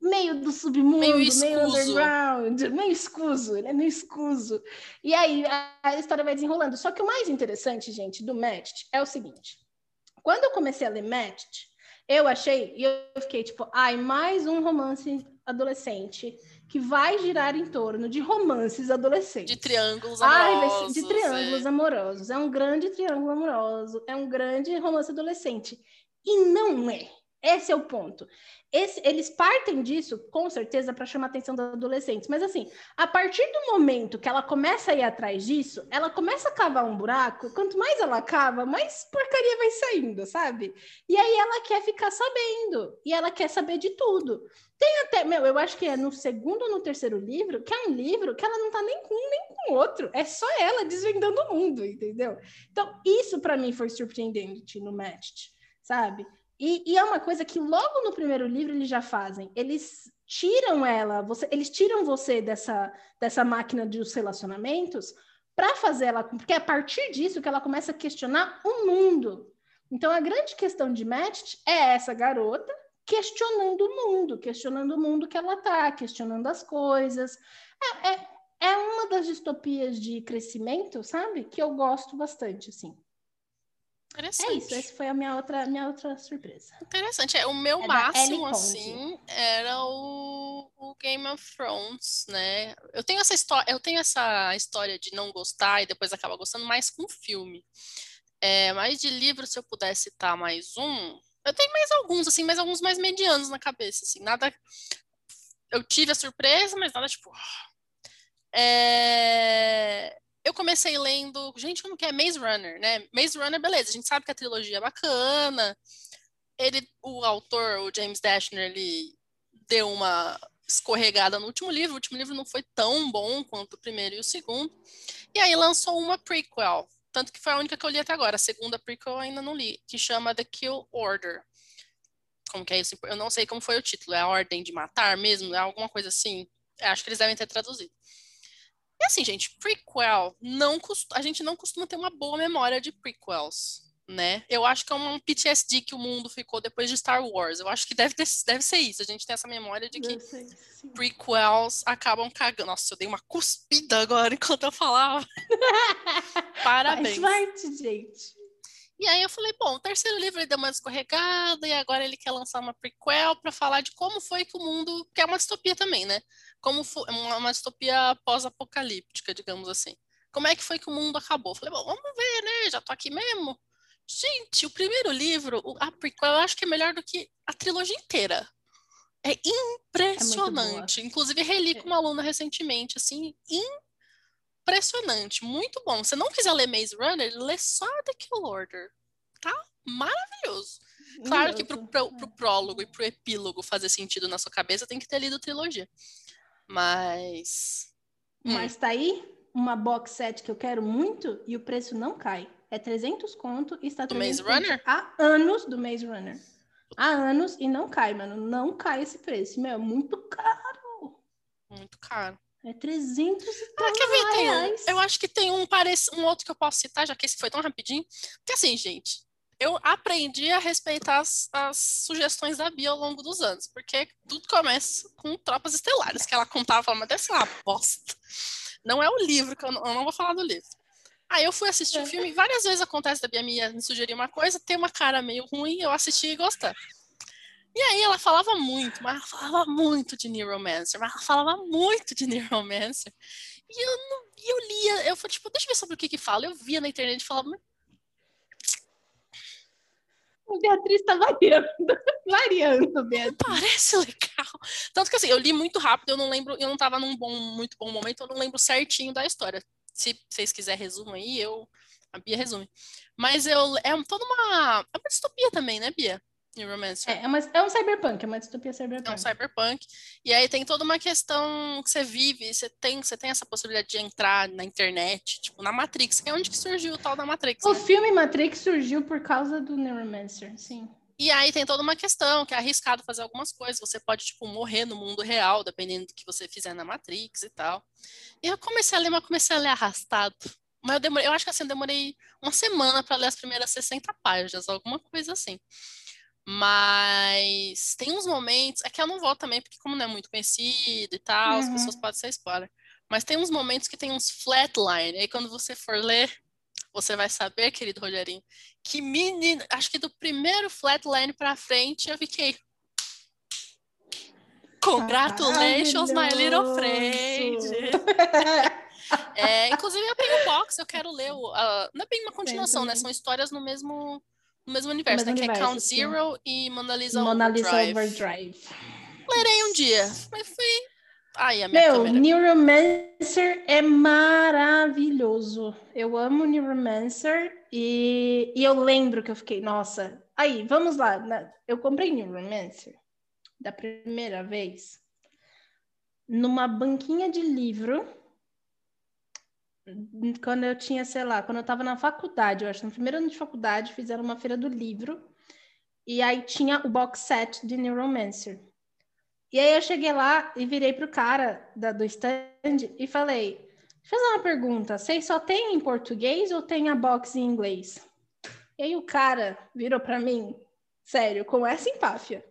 meio do submundo, meio, meio underground, meio escuso, ele é meio escuso. E aí a, história vai desenrolando. Só que o mais interessante, gente, do Matched é o seguinte: quando eu comecei a ler Matched, eu achei, e eu fiquei tipo, ai, mais um romance adolescente que vai girar em torno de romances adolescentes. De triângulos amorosos. Ai, de triângulos é. amorosos. É um grande triângulo amoroso, é um grande romance adolescente. E não é Esse é o ponto. Esse, eles partem disso, com certeza, para chamar a atenção dos adolescentes. Mas, assim, a partir do momento que ela começa a ir atrás disso, ela começa a cavar um buraco. Quanto mais ela cava, mais porcaria vai saindo, sabe? E aí ela quer ficar sabendo. E ela quer saber de tudo. Tem até, meu, eu acho que é no segundo ou no terceiro livro, que é um livro que ela não tá nem com um nem com outro. É só ela desvendando o mundo, entendeu? Então, isso para mim foi surpreendente no Matched, sabe? E, e, é uma coisa que logo no primeiro livro eles já fazem. Eles tiram ela, você, eles tiram você dessa, dessa máquina dos relacionamentos para fazer ela, porque é a partir disso que ela começa a questionar o mundo. Então a grande questão de Match é essa garota questionando o mundo, questionando o mundo que ela tá, questionando as coisas. É, é, é uma das distopias de crescimento, sabe? Que eu gosto bastante, assim. Interessante. É isso, essa foi a minha outra, minha outra surpresa. Interessante. É, o meu é máximo, assim, era o, o, Game of Thrones, né? Eu tenho essa história, eu tenho essa história de não gostar e depois acaba gostando mais com filme. É, mas de livro, se eu pudesse citar mais um, eu tenho mais alguns, assim, mas alguns mais medianos na cabeça, assim, nada. Eu tive a surpresa, mas nada tipo. É eu comecei lendo, gente, como que é Maze Runner, né? Maze Runner, beleza, a gente sabe que a trilogia é bacana. Ele, o autor, o James Dashner, ele deu uma escorregada no último livro. O último livro não foi tão bom quanto o primeiro e o segundo. E aí lançou uma prequel, tanto que foi a única que eu li até agora. A segunda prequel eu ainda não li, que chama The Kill Order. Como que é isso? Eu não sei como foi o título. É a ordem de matar mesmo? É alguma coisa assim? Eu acho que eles devem ter traduzido. E assim, gente, prequel, não cost... a gente não costuma ter uma boa memória de prequels, né? Eu acho que é um PTSD que o mundo ficou depois de Star Wars. Eu acho que deve, ter, deve ser isso. A gente tem essa memória de que prequels acabam cagando. Nossa, eu dei uma cuspida agora enquanto eu falava. Parabéns. Faz parte, gente. E aí eu falei, bom, o terceiro livro ele deu uma escorregada e agora ele quer lançar uma prequel para falar de como foi que o mundo, que é uma distopia também, né? Como foi uma, uma distopia pós-apocalíptica, digamos assim. Como é que foi que o mundo acabou? Falei, bom, vamos ver, né? Já tô aqui mesmo. Gente, o primeiro livro, a prequel, eu acho que é melhor do que a trilogia inteira. É impressionante. É Inclusive, reli com uma aluna recentemente, assim, impressionante muito bom. Se não quiser ler Maze Runner, lê só The Kill Order. Tá maravilhoso. Claro que pro, pro, pro, prólogo e pro epílogo fazer sentido na sua cabeça, tem que ter lido a trilogia. Mas. Hum. Mas tá aí uma box set que eu quero muito e o preço não cai. É 300 conto e está do Maze Runner? há anos do Maze Runner. Há anos e não cai, mano. Não cai esse preço. Meu, é muito caro. Muito caro. É 300 e ah, quer ver, reais. Tem, eu acho que tem um, parece, um outro que eu posso citar, já que esse foi tão rapidinho. Que assim, gente, eu aprendi a respeitar as, as, sugestões da Bia ao longo dos anos, porque tudo começa com Tropas Estelares, que ela contava, falava, mas deve ser uma bosta. Não é o livro, que eu não, eu não vou falar do livro. Aí eu fui assistir o é. filme, várias vezes acontece da Bia me sugerir uma coisa, tem uma cara meio ruim, eu assisti e gostei. E aí ela falava muito, mas ela falava muito de Neuromancer, mas ela falava muito de Neuromancer. E eu, não, eu lia, eu falei, tipo, deixa eu ver sobre o que que fala. Eu via na internet e falava... Beatriz tá variando, variando, Beatriz. Parece legal. Tanto que assim, eu li muito rápido, eu não lembro, eu não tava num bom, muito bom momento, eu não lembro certinho da história. Se vocês quiserem resumo aí, eu... A Bia resume. Mas eu, é toda uma... É uma distopia também, né, Bia? Neuromancer. É, é, uma, é um cyberpunk, é uma distopia cyberpunk. É um cyberpunk. E aí tem toda uma questão que você vive, você tem, você tem essa possibilidade de entrar na internet, tipo, na Matrix, que é onde que surgiu o tal da Matrix. O né? filme Matrix surgiu por causa do Neuromancer, sim. E aí tem toda uma questão que é arriscado fazer algumas coisas. Você pode, tipo, morrer no mundo real, dependendo do que você fizer na Matrix e tal. E eu comecei a ler, mas comecei a ler arrastado. Mas eu demorei, eu acho que assim, eu demorei uma semana para ler as primeiras 60 páginas, alguma coisa assim. Mas tem uns momentos, é que eu não vou também, porque como não é muito conhecido e tal, uhum. as pessoas podem ser spoiler. Mas tem uns momentos que tem uns flatline, aí quando você for ler, você vai saber, querido Rogerinho, que menino, acho que do primeiro flatline pra frente eu fiquei. Congratulations, my little friend! é, inclusive eu tenho um box, eu quero ler. O, uh, não é bem uma continuação, né? São histórias no mesmo no mesmo universo, mesmo né? universo, que é Count sim. Zero e Mona Lisa, Mona Lisa Overdrive. Lerei um dia, mas fui... Ai, a minha Meu, câmera. Neuromancer é maravilhoso. Eu amo Neuromancer e, e eu lembro que eu fiquei, nossa. Aí, vamos lá. na- Eu comprei Neuromancer da primeira vez numa banquinha de livro quando eu tinha, sei lá, quando eu tava na faculdade, eu acho, no primeiro ano de faculdade, fizeram uma feira do livro e aí tinha o box set de Neuromancer. E aí eu cheguei lá e virei pro cara da, do stand e falei: Deixa eu fazer uma pergunta, vocês só tem em português ou tem a box em inglês? E aí o cara virou para mim, sério, com essa empáfia.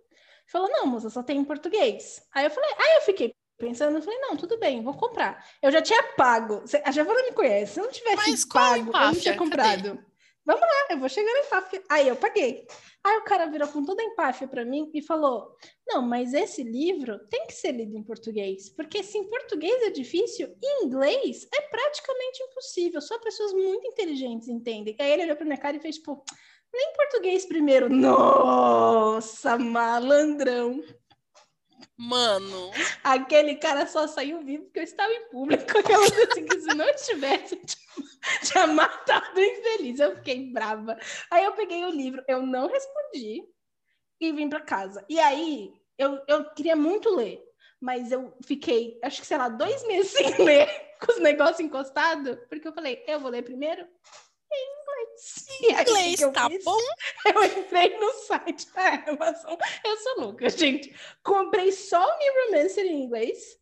Falou: Não, moça, só tem em português. Aí eu falei: Aí eu fiquei pensando, eu falei: Não, tudo bem, vou comprar. Eu já tinha pago. A Giovana me conhece. Se eu não tivesse Mas pago, eu não tinha Cadê? comprado. Vamos lá, eu vou chegar na empáfia. Aí eu paguei. Aí o cara virou com toda a empáfia para mim e falou: Não, mas esse livro tem que ser lido em português, porque se em português é difícil, em inglês é praticamente impossível. Só pessoas muito inteligentes entendem. Aí ele olhou pra minha cara e fez tipo: Nem em português primeiro. Nossa, malandrão. Mano, Aquele cara só saiu vivo porque eu estava em público. Eu assim, que se não tivesse, tinha matado o infeliz. Eu fiquei brava. Aí eu peguei o livro, eu não respondi e vim para casa. E aí eu, eu queria muito ler, mas eu fiquei, acho que sei lá, dois meses sem ler, com os negócios encostados, porque eu falei, eu vou ler primeiro em inglês. Que tá fiz? bom? Eu entrei no site da Amazon. Eu sou louca, gente. Comprei só o Neuromancer em inglês,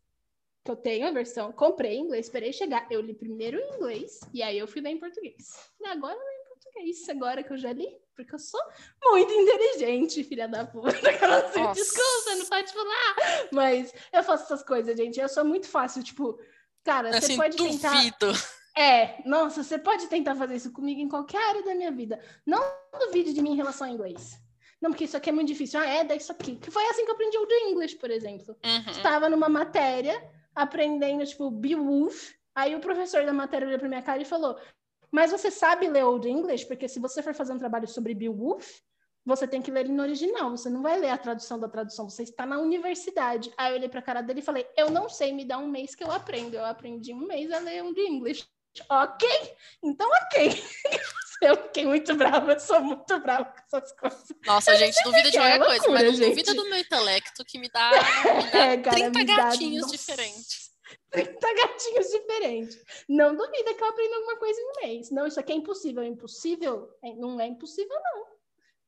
que eu tenho a versão. Comprei em inglês, esperei chegar. Eu li primeiro em inglês e aí eu fui ler em português. E agora eu leio em português, agora que eu já li, porque eu sou muito inteligente, filha da puta. Eu não sei, desculpa, não pode falar. Mas eu faço essas coisas, gente. Eu sou muito fácil, tipo, cara, você Assim, pode tentar. É, nossa, você pode tentar fazer isso comigo em qualquer área da minha vida. Não duvide de mim em relação ao inglês. Não, porque isso aqui é muito difícil. Ah, é, dá isso aqui. Que foi assim que eu aprendi o do English, por exemplo. Uhum. Estava numa matéria, aprendendo, tipo, Beowulf. Aí o professor da matéria olhou pra minha cara e falou: Mas você sabe ler Old English? Porque se você for fazer um trabalho sobre Beowulf, você tem que ler ele no original. Você não vai ler a tradução da tradução. Você está na universidade. Aí eu olhei pra cara dele e falei: Eu não sei, me dá um mês que eu aprendo. Eu aprendi um mês a ler Old English. Ok, então ok. Eu fiquei muito brava, eu sou muito brava com essas coisas. Nossa, gente, duvida de é qualquer coisa, loucura, mas não gente. duvida do meu intelecto que me dá, me dá É, cara, 30 me dá- gatinhos nossa. diferentes. 30 gatinhos diferentes. Não duvida que eu aprendo alguma coisa em um mês. Não, isso aqui é impossível. É impossível? É- não é impossível, não.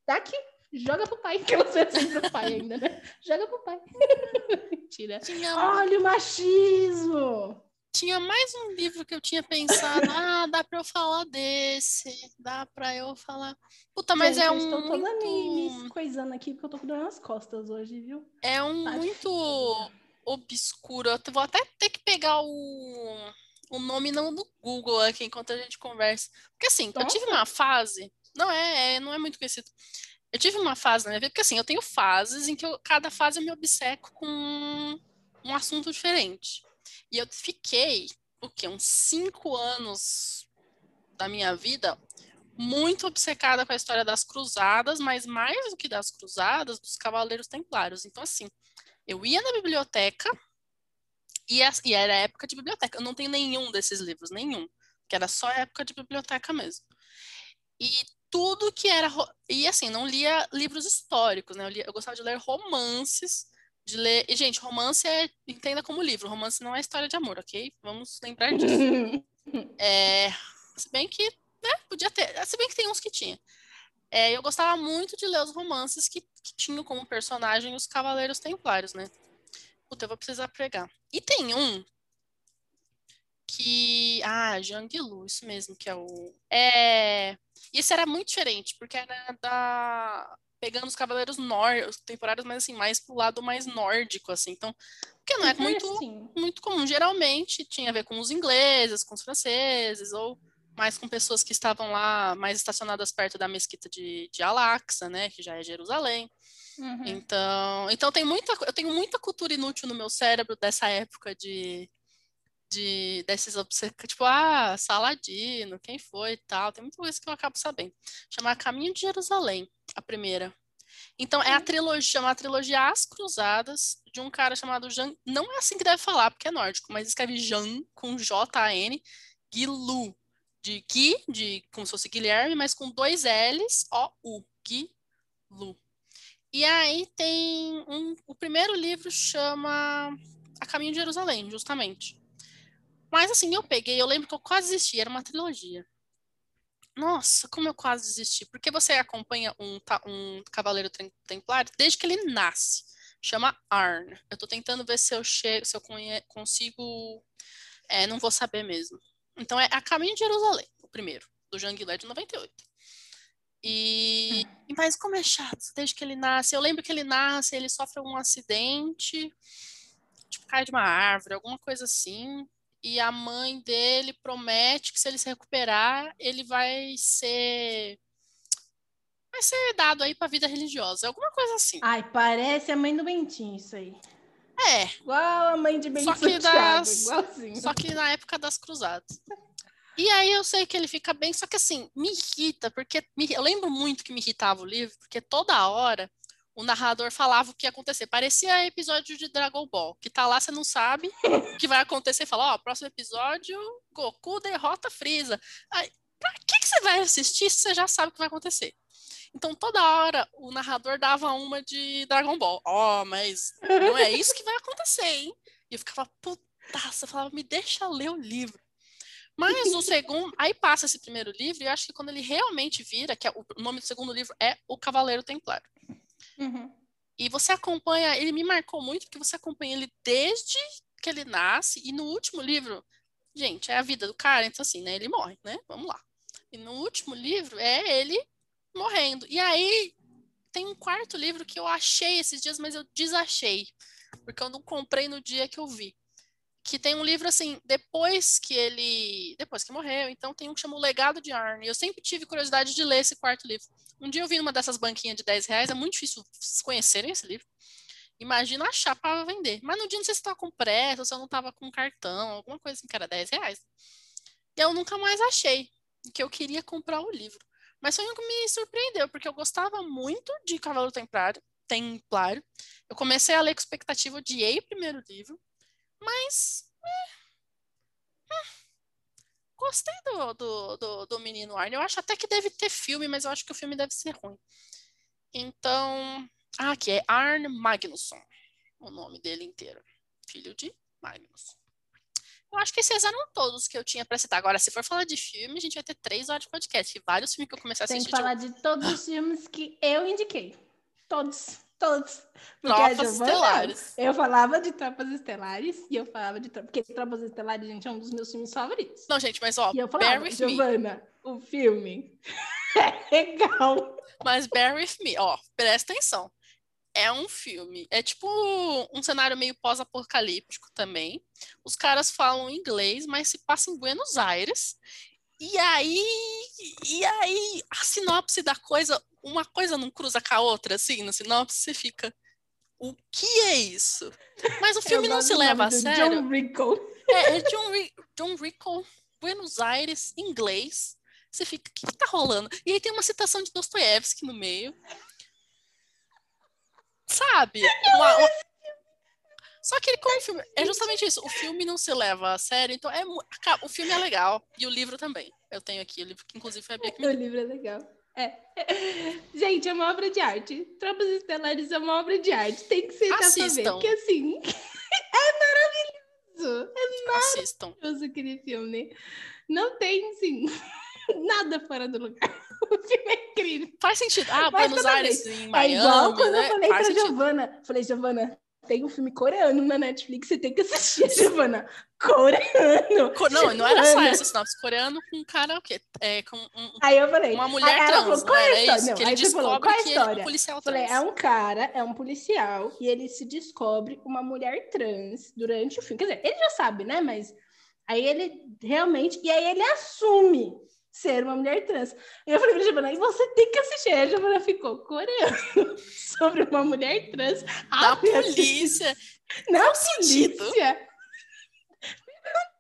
Daqui, joga pro pai, que você é sempre o pai ainda, né? Joga pro pai. Mentira. Olha o machismo! Tinha mais um livro que eu tinha pensado, ah, dá pra eu falar desse, dá pra eu falar. Puta, mas Gente, é eu um estou toda muito, me coisando aqui porque eu tô com dor nas costas hoje, viu? é um Tá muito obscuro. Eu vou até ter que pegar o, o nome não do Google aqui enquanto a gente conversa. Porque assim, eu tive Nossa. uma fase, não é, é- não é muito conhecido. Eu tive uma fase na minha vida, porque assim, eu tenho fases em que eu- cada fase eu me obceco com um assunto diferente. E eu fiquei, o quê? Uns cinco anos da minha vida muito obcecada com a história das cruzadas, mas mais do que das cruzadas, dos cavaleiros templários. Então, assim, eu ia na biblioteca e, as- e era época de biblioteca. Eu não tenho nenhum desses livros, nenhum. Que era só época de biblioteca mesmo. E tudo que era. E assim, não lia livros históricos, né? Eu, lia- eu gostava de ler romances, de ler. E, gente, romance é. Entenda como livro, romance não é história de amor, ok? Vamos lembrar disso. É, se bem que, né, podia ter. Se bem que tem uns que tinha. É, eu gostava muito de ler os romances que, que tinham como personagem os Cavaleiros Templários, né? Puta, eu vou precisar pregar. E tem um que. Ah, Zhang Lu, isso mesmo, que é o. É. Isso era muito diferente, porque era da. Pegando os Cavaleiros nor... os temporários, mas assim, mais pro lado mais nórdico, assim. Então, porque não é muito Interesting. muito comum. Geralmente tinha a ver com os ingleses, com os franceses, ou mais com pessoas que estavam lá mais estacionadas perto da mesquita de, de Al-Aqsa, né, que já é Jerusalém. Uhum. Então, então tem muita, eu tenho muita cultura inútil no meu cérebro dessa época de, de desses obcecados, tipo, ah, Saladino, quem foi e tal. Tem muita coisa que eu acabo sabendo. Chama Caminho de Jerusalém, a primeira. Então, é a trilogia, chama a trilogia As Cruzadas, de um cara chamado Jean. Não é assim que deve falar, porque é nórdico, mas escreve Jean com J-A-N, Guilu. De Gui, de, como se fosse Guilherme, mas com dois L's, O-U. Guilu. E aí tem um. O primeiro livro chama A Caminho de Jerusalém, justamente. Mas assim, eu peguei, eu lembro que eu quase desisti, era uma trilogia. Nossa, como eu quase desisti. Porque você acompanha um, um cavaleiro templário desde que ele nasce. Chama Arn. Eu tô tentando ver se eu chego, se eu consigo. É, não vou saber mesmo. Então é A Caminho de Jerusalém, o primeiro, do Jean Guilherme de 98. E, hum. mas como é chato, desde que ele nasce. Eu lembro que ele nasce, ele sofre um acidente, tipo, cai de uma árvore, alguma coisa assim e a mãe dele promete que se ele se recuperar, ele vai ser vai ser dado aí para vida religiosa, alguma coisa assim. Ai, parece a mãe do Bentinho isso aí. É. Igual a mãe de Bentinho. Só que, das... só que na época das cruzadas. E aí eu sei que ele fica bem, só que assim, me irrita, porque me... eu lembro muito que me irritava o livro, porque toda hora o narrador falava o que ia acontecer. Parecia episódio de Dragon Ball, que tá lá, você não sabe o que vai acontecer. Fala, ó, oh, próximo episódio, Goku derrota Freeza. Aí, pra que, que você vai assistir se você já sabe o que vai acontecer? Então, toda hora, o narrador dava uma de Dragon Ball. Ó, oh, mas não é isso que vai acontecer, hein? E eu ficava, putaça, falava, me deixa ler o livro. Mas o segundo, aí passa esse primeiro livro, e eu acho que quando ele realmente vira, que é, o nome do segundo livro é O Cavaleiro Templário. Uhum. E você acompanha, ele me marcou muito porque você acompanha ele desde que ele nasce e no último livro, gente, é a vida do cara, então assim, né, ele morre, né? Vamos lá. E no último livro é ele morrendo. E aí tem um quarto livro que eu achei esses dias, mas eu desachei, porque eu não comprei no dia que eu vi. Que tem um livro assim, depois que ele. Depois que morreu, então tem um que chama O Legado de Arne. Eu sempre tive curiosidade de ler esse quarto livro. Um dia eu vi numa dessas banquinhas de 10 reais, é muito difícil conhecerem esse livro. Imagina achar para vender. Mas no dia não sei se estava com pressa, se eu não estava com cartão, alguma coisa assim, que era 10 reais. E eu nunca mais achei que eu queria comprar o livro. Mas foi um que me surpreendeu, porque eu gostava muito de Cavalo Templário. Templário. Eu comecei a ler com expectativa, odiei o primeiro livro, mas. É, é, gostei do, do, do, do menino Arne. Eu acho até que deve ter filme, mas eu acho que o filme deve ser ruim. Então, ah, aqui é Arne Magnusson, o nome dele inteiro. Filho de Magnus. Eu acho que esses eram todos que eu tinha para citar. Agora, se for falar de filme, a gente vai ter três horas de podcast. E vários filmes que eu comecei a assistir. Tem que falar de, de todos os filmes que eu indiquei. Todos. Todos. Porque Tropas Giovana, Estelares. Eu falava de Tropas Estelares e eu falava de Tropas. Porque Tropas Estelares, gente, é um dos meus filmes favoritos. Não, gente, mas ó, e eu falava, Bear Giovana, me. o filme é legal. Mas Bear With Me, ó, presta atenção. É um filme, é tipo um cenário meio pós-apocalíptico também. Os caras falam inglês, mas se passa em Buenos Aires. E aí, e aí, a sinopse da coisa, uma coisa não cruza com a outra, assim, no sinopse você fica, o que é isso? Mas o filme não se leva a sério. John Rico. É, é John, John Rico, Buenos Aires, inglês. Você fica, o que, que tá rolando? E aí tem uma citação de Dostoiévski no meio. Sabe? Uma, uma... Só que ele como filme, é justamente isso. O filme não se leva a sério, então é o filme é legal e o livro também. Eu tenho aqui o livro que inclusive foi a Bia que me... O livro é legal. É. Gente, é uma obra de arte. Tropas Estelares é uma obra de arte. Tem que sentar pra ver. Porque assim, é maravilhoso. É maravilhoso Assistam. aquele filme. Não tem, assim, nada fora do lugar. O filme é incrível. Faz sentido. Ah, Mas Buenos Aires em Miami, É igual quando né? eu falei Faz pra sentido. Giovana. Falei, Giovana, tem um filme coreano na Netflix, você tem que assistir, Giovana. Coreano. Co não, não era só essa sinopse. Coreano com um cara o quê? É, com um, aí eu falei, uma mulher trans, falou, qual é a história? Isso, não, que ele descobre falou, qual é a história? é um policial falei, trans. é um cara, é um policial, e ele se descobre uma mulher trans durante o filme. Quer dizer, ele já sabe, né? Mas aí ele realmente, e aí ele assume ser uma mulher trans. E eu falei pra Giovana, você tem que assistir. A Giovana ficou coreano sobre uma mulher trans. Da polícia. Não, polícia. Meu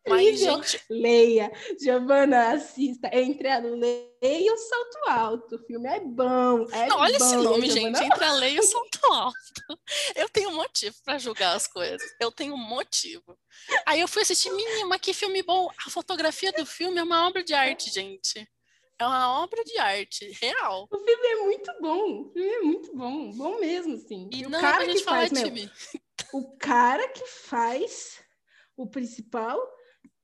Mas, gente... Leia, Giovana, assista. Entre a Leia e o Salto Alto. O filme é bom. É Não, olha bom, esse nome, Giovana. gente. Entre a Leia e o Salto Alto. Eu tenho motivo para julgar as coisas. Eu tenho motivo. Aí eu fui assistir, menina, que filme bom. A fotografia do filme é uma obra de arte, gente. É uma obra de arte, real. O filme é muito bom. O filme é muito bom. Bom mesmo, assim. E, E o não é cara pra que faz, meu, o cara que faz o principal,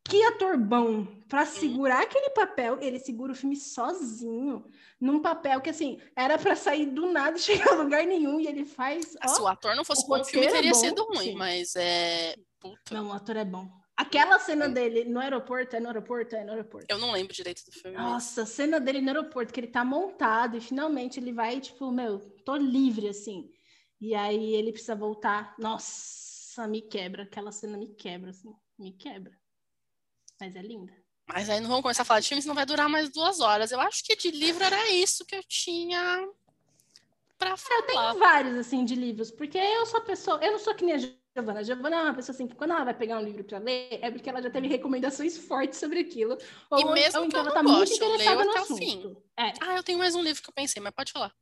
que ator bom pra segurar aquele papel, ele segura o filme sozinho, num papel que assim, era pra sair do nada chegar a lugar nenhum e ele faz, Se o ó, ator não fosse o bom, o filme roteiro é teria bom, sido ruim, sim. mas é. Puta, não, o ator é bom. Aquela cena dele no aeroporto, é no aeroporto, é no aeroporto. eu não lembro direito do filme. Nossa, a cena dele no aeroporto, que ele tá montado e finalmente ele vai, tipo, meu, tô livre, assim. E aí ele precisa voltar. Nossa, me quebra. Aquela cena me quebra, assim. Me quebra. Mas é linda. Mas aí não vamos começar a falar de filme, senão vai durar mais duas horas. Eu acho que de livro era isso que eu tinha pra falar. Tem vários, assim, de livros, porque eu sou a pessoa, eu não sou que nem a Giovana. A Giovana é uma pessoa assim, que quando ela vai pegar um livro pra ler, é porque ela já teve recomendações fortes sobre aquilo. Ou, E mesmo ou que então eu ela não tá muito eu leio interessada no assunto. É. Ah, eu tenho mais um livro que eu pensei, mas pode falar.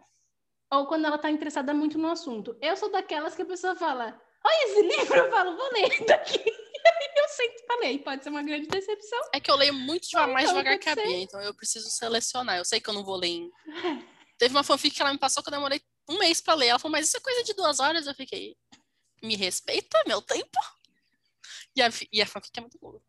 Ou quando ela tá interessada muito no assunto. Eu sou daquelas que a pessoa fala, olha esse livro, eu falo, vou ler daqui. Aí eu sento pra ler. E pode ser uma grande decepção. É que eu leio muito deva- mais então, devagar que a. Bia, então eu preciso selecionar. Eu sei que eu não vou ler em. Teve uma fanfic que ela me passou que eu demorei um mês pra ler. Ela falou, mas isso é coisa de duas horas. Eu fiquei, me respeita meu tempo? E a, e a fanfic é muito boa.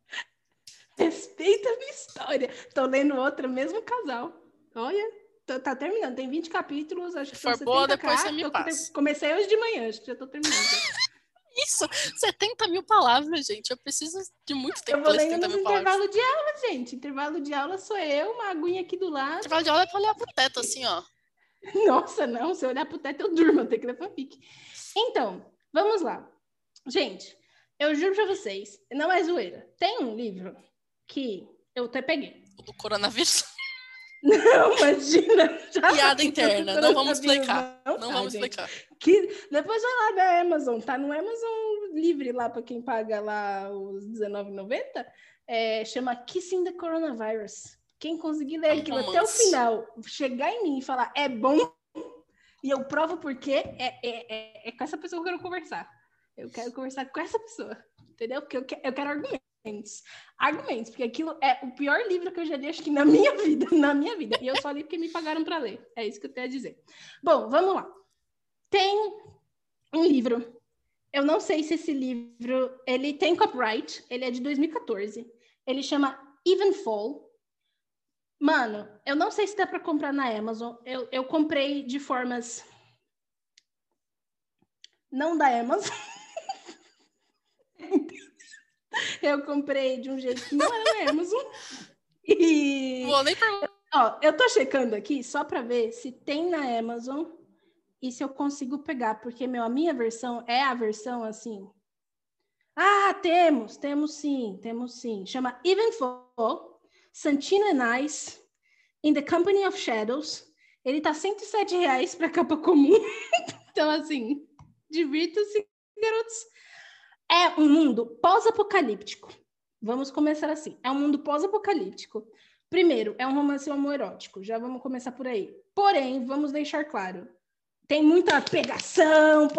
Respeita a minha história. Tô lendo outra, mesmo casal. Olha, tô- tá terminando. Tem 20 capítulos, acho que Se for são boa, 70 depois cá. você me passa. Comecei hoje de manhã, acho que já tô terminando. Isso, 70 mil palavras, gente. Eu preciso de muito tempo eu vou ler lendo 70 nos mil palavras. intervalos de aula, gente. Intervalo de aula sou eu, uma aguinha aqui do lado. Intervalo de aula é pra olhar pro teto, assim, ó. Nossa, não, se eu olhar pro teto eu durmo, eu tenho que ler fanfic. Então, vamos lá. Gente, eu juro pra vocês, não é zoeira. Tem um livro que eu até peguei. O do coronavírus. Não, imagina. Piada interna, não vamos explicar. Não, Não tá, vamos gente. explicar. Que, depois vai lá da Amazon, tá no Amazon livre lá para quem paga lá os R$19,90. É, chama Kissing the Coronavirus. Quem conseguir ler É um aquilo até o final, chegar em mim e falar é bom, e eu provo por quê, é, é, é, é com essa pessoa que eu quero conversar. Eu quero conversar com essa pessoa, entendeu? Porque eu, que, eu quero argumentos. Argumentos, porque aquilo é o pior livro que eu já li, acho que na minha vida, na minha vida. E eu só li porque me pagaram para ler. É isso que eu tenho a dizer. Bom, vamos lá. Tem um livro. Eu não sei se esse livro ele tem copyright. Ele é de 2014. Ele chama Even Fall. Mano, eu não sei se dá para comprar na Amazon. Eu, eu comprei de formas não da Amazon. eu comprei de um jeito que não era na Amazon. E vou nem perguntar. Ó, eu tô checando aqui só para ver se tem na Amazon e se eu consigo pegar, porque meu, a minha versão é a versão assim. Ah, temos, temos sim, temos sim. Chama Even Fall, Santino and Ice, In the Company of Shadows. Ele tá 107 reais para capa comum. então, assim, divirtam-se, garotos. É um mundo pós-apocalíptico. Vamos começar assim. É um mundo pós-apocalíptico. Primeiro, é um romance homoerótico, já vamos começar por aí. Porém, vamos deixar claro, tem muita pegação,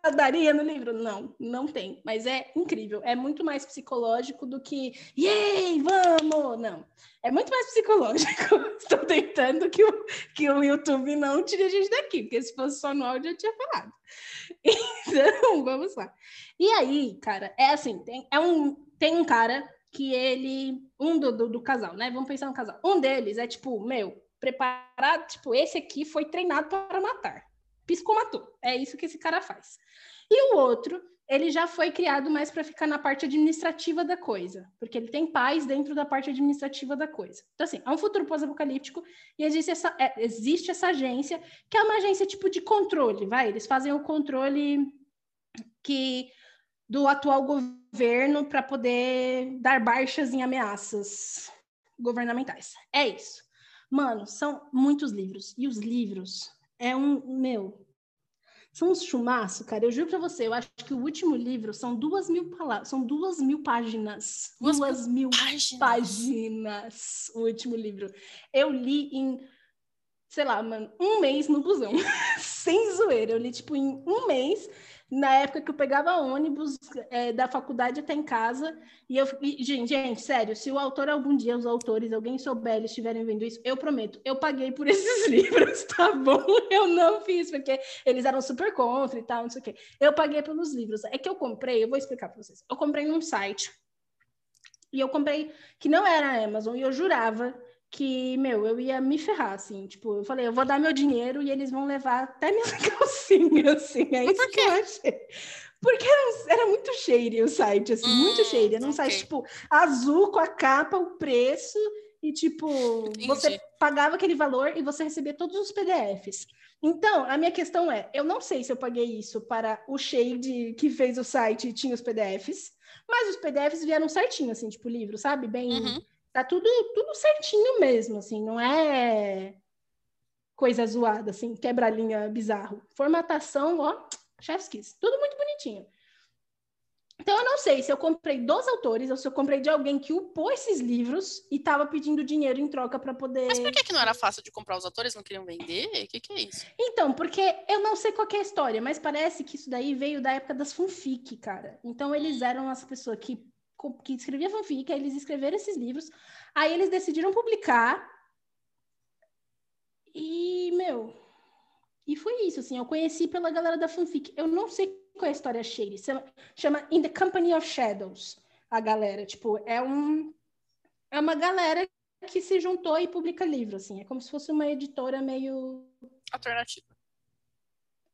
porradaria no livro? Não, não tem, mas é incrível, é muito mais psicológico do que, yay, vamos! Não, é muito mais psicológico. Estou tentando que o, que o YouTube não tire a gente daqui, porque se fosse só no áudio eu tinha falado. Então, vamos lá. E aí, cara, é assim, tem, é um, tem um cara que ele. Um do, do, do, casal, né? Vamos pensar no casal. Um deles é tipo, meu, preparado, tipo, esse aqui foi treinado para matar. Piscou, matou. É isso que esse cara faz. E o outro, ele já foi criado mais para ficar na parte administrativa da coisa, porque ele tem paz dentro da parte administrativa da coisa. Então, assim, é um futuro pós-apocalíptico e existe essa, é, existe essa agência, que é uma agência tipo de controle, vai? Eles fazem o controle que do atual governo para poder dar baixas em ameaças governamentais. É isso. Mano, são muitos livros. E os livros é um, meu, são uns chumaços, cara. Eu juro pra você, eu acho que o último livro são duas mil palavras, são duas mil páginas. Duas, duas mil páginas. páginas. O último livro. Eu li em, sei lá, mano, um mês no busão. Sem zoeira. Eu li, tipo, em um mês na época que eu pegava ônibus é, da faculdade até em casa. E eu, e, gente, gente, sério, se o autor algum dia, os autores, alguém souber, eles estiverem vendo isso, eu prometo, eu paguei por esses livros, tá bom? Eu não fiz, porque eles eram super contra e tal, não sei o quê. Eu paguei pelos livros. É que eu comprei, eu vou explicar para vocês. Eu comprei num site. E eu comprei que não era a Amazon, e eu jurava que, meu, eu ia me ferrar, assim, tipo, eu falei, eu vou dar meu dinheiro e eles vão levar até minhas calcinhas, assim, é isso que eu achei. Porque era, era muito cheio o site, assim, hum, muito cheio. Era um okay. site, tipo, azul com a capa, o preço, e, tipo, Entendi. você pagava aquele valor e você recebia todos os PDFs. Então, a minha questão é, eu não sei se eu paguei isso para o Shade que fez o site e tinha os PDFs, mas os PDFs vieram certinho, assim, tipo, livro, sabe? Bem... Uhum Tá tudo, tudo certinho mesmo, assim, não é coisa zoada, assim, quebra-linha bizarro. Formatação, ó, chef's kiss, tudo muito bonitinho. Então, eu não sei se eu comprei dos autores ou se eu comprei de alguém que upou esses livros e estava pedindo dinheiro em troca para poder. Mas por que, que não era fácil de comprar? Os autores não queriam vender? O que, que é isso? Então, porque eu não sei qual é a história, mas parece que isso daí veio da época das fanfic, cara. Então, eles eram as pessoas que que escrevia fanfic, aí eles escreveram esses livros, aí eles decidiram publicar. E, meu, e foi isso, assim, eu conheci pela galera da fanfic. Eu não sei qual é a história Shady, chama In the Company of Shadows, a galera, tipo, é um é uma galera que se juntou e publica livro, assim, é como se fosse uma editora meio alternativa.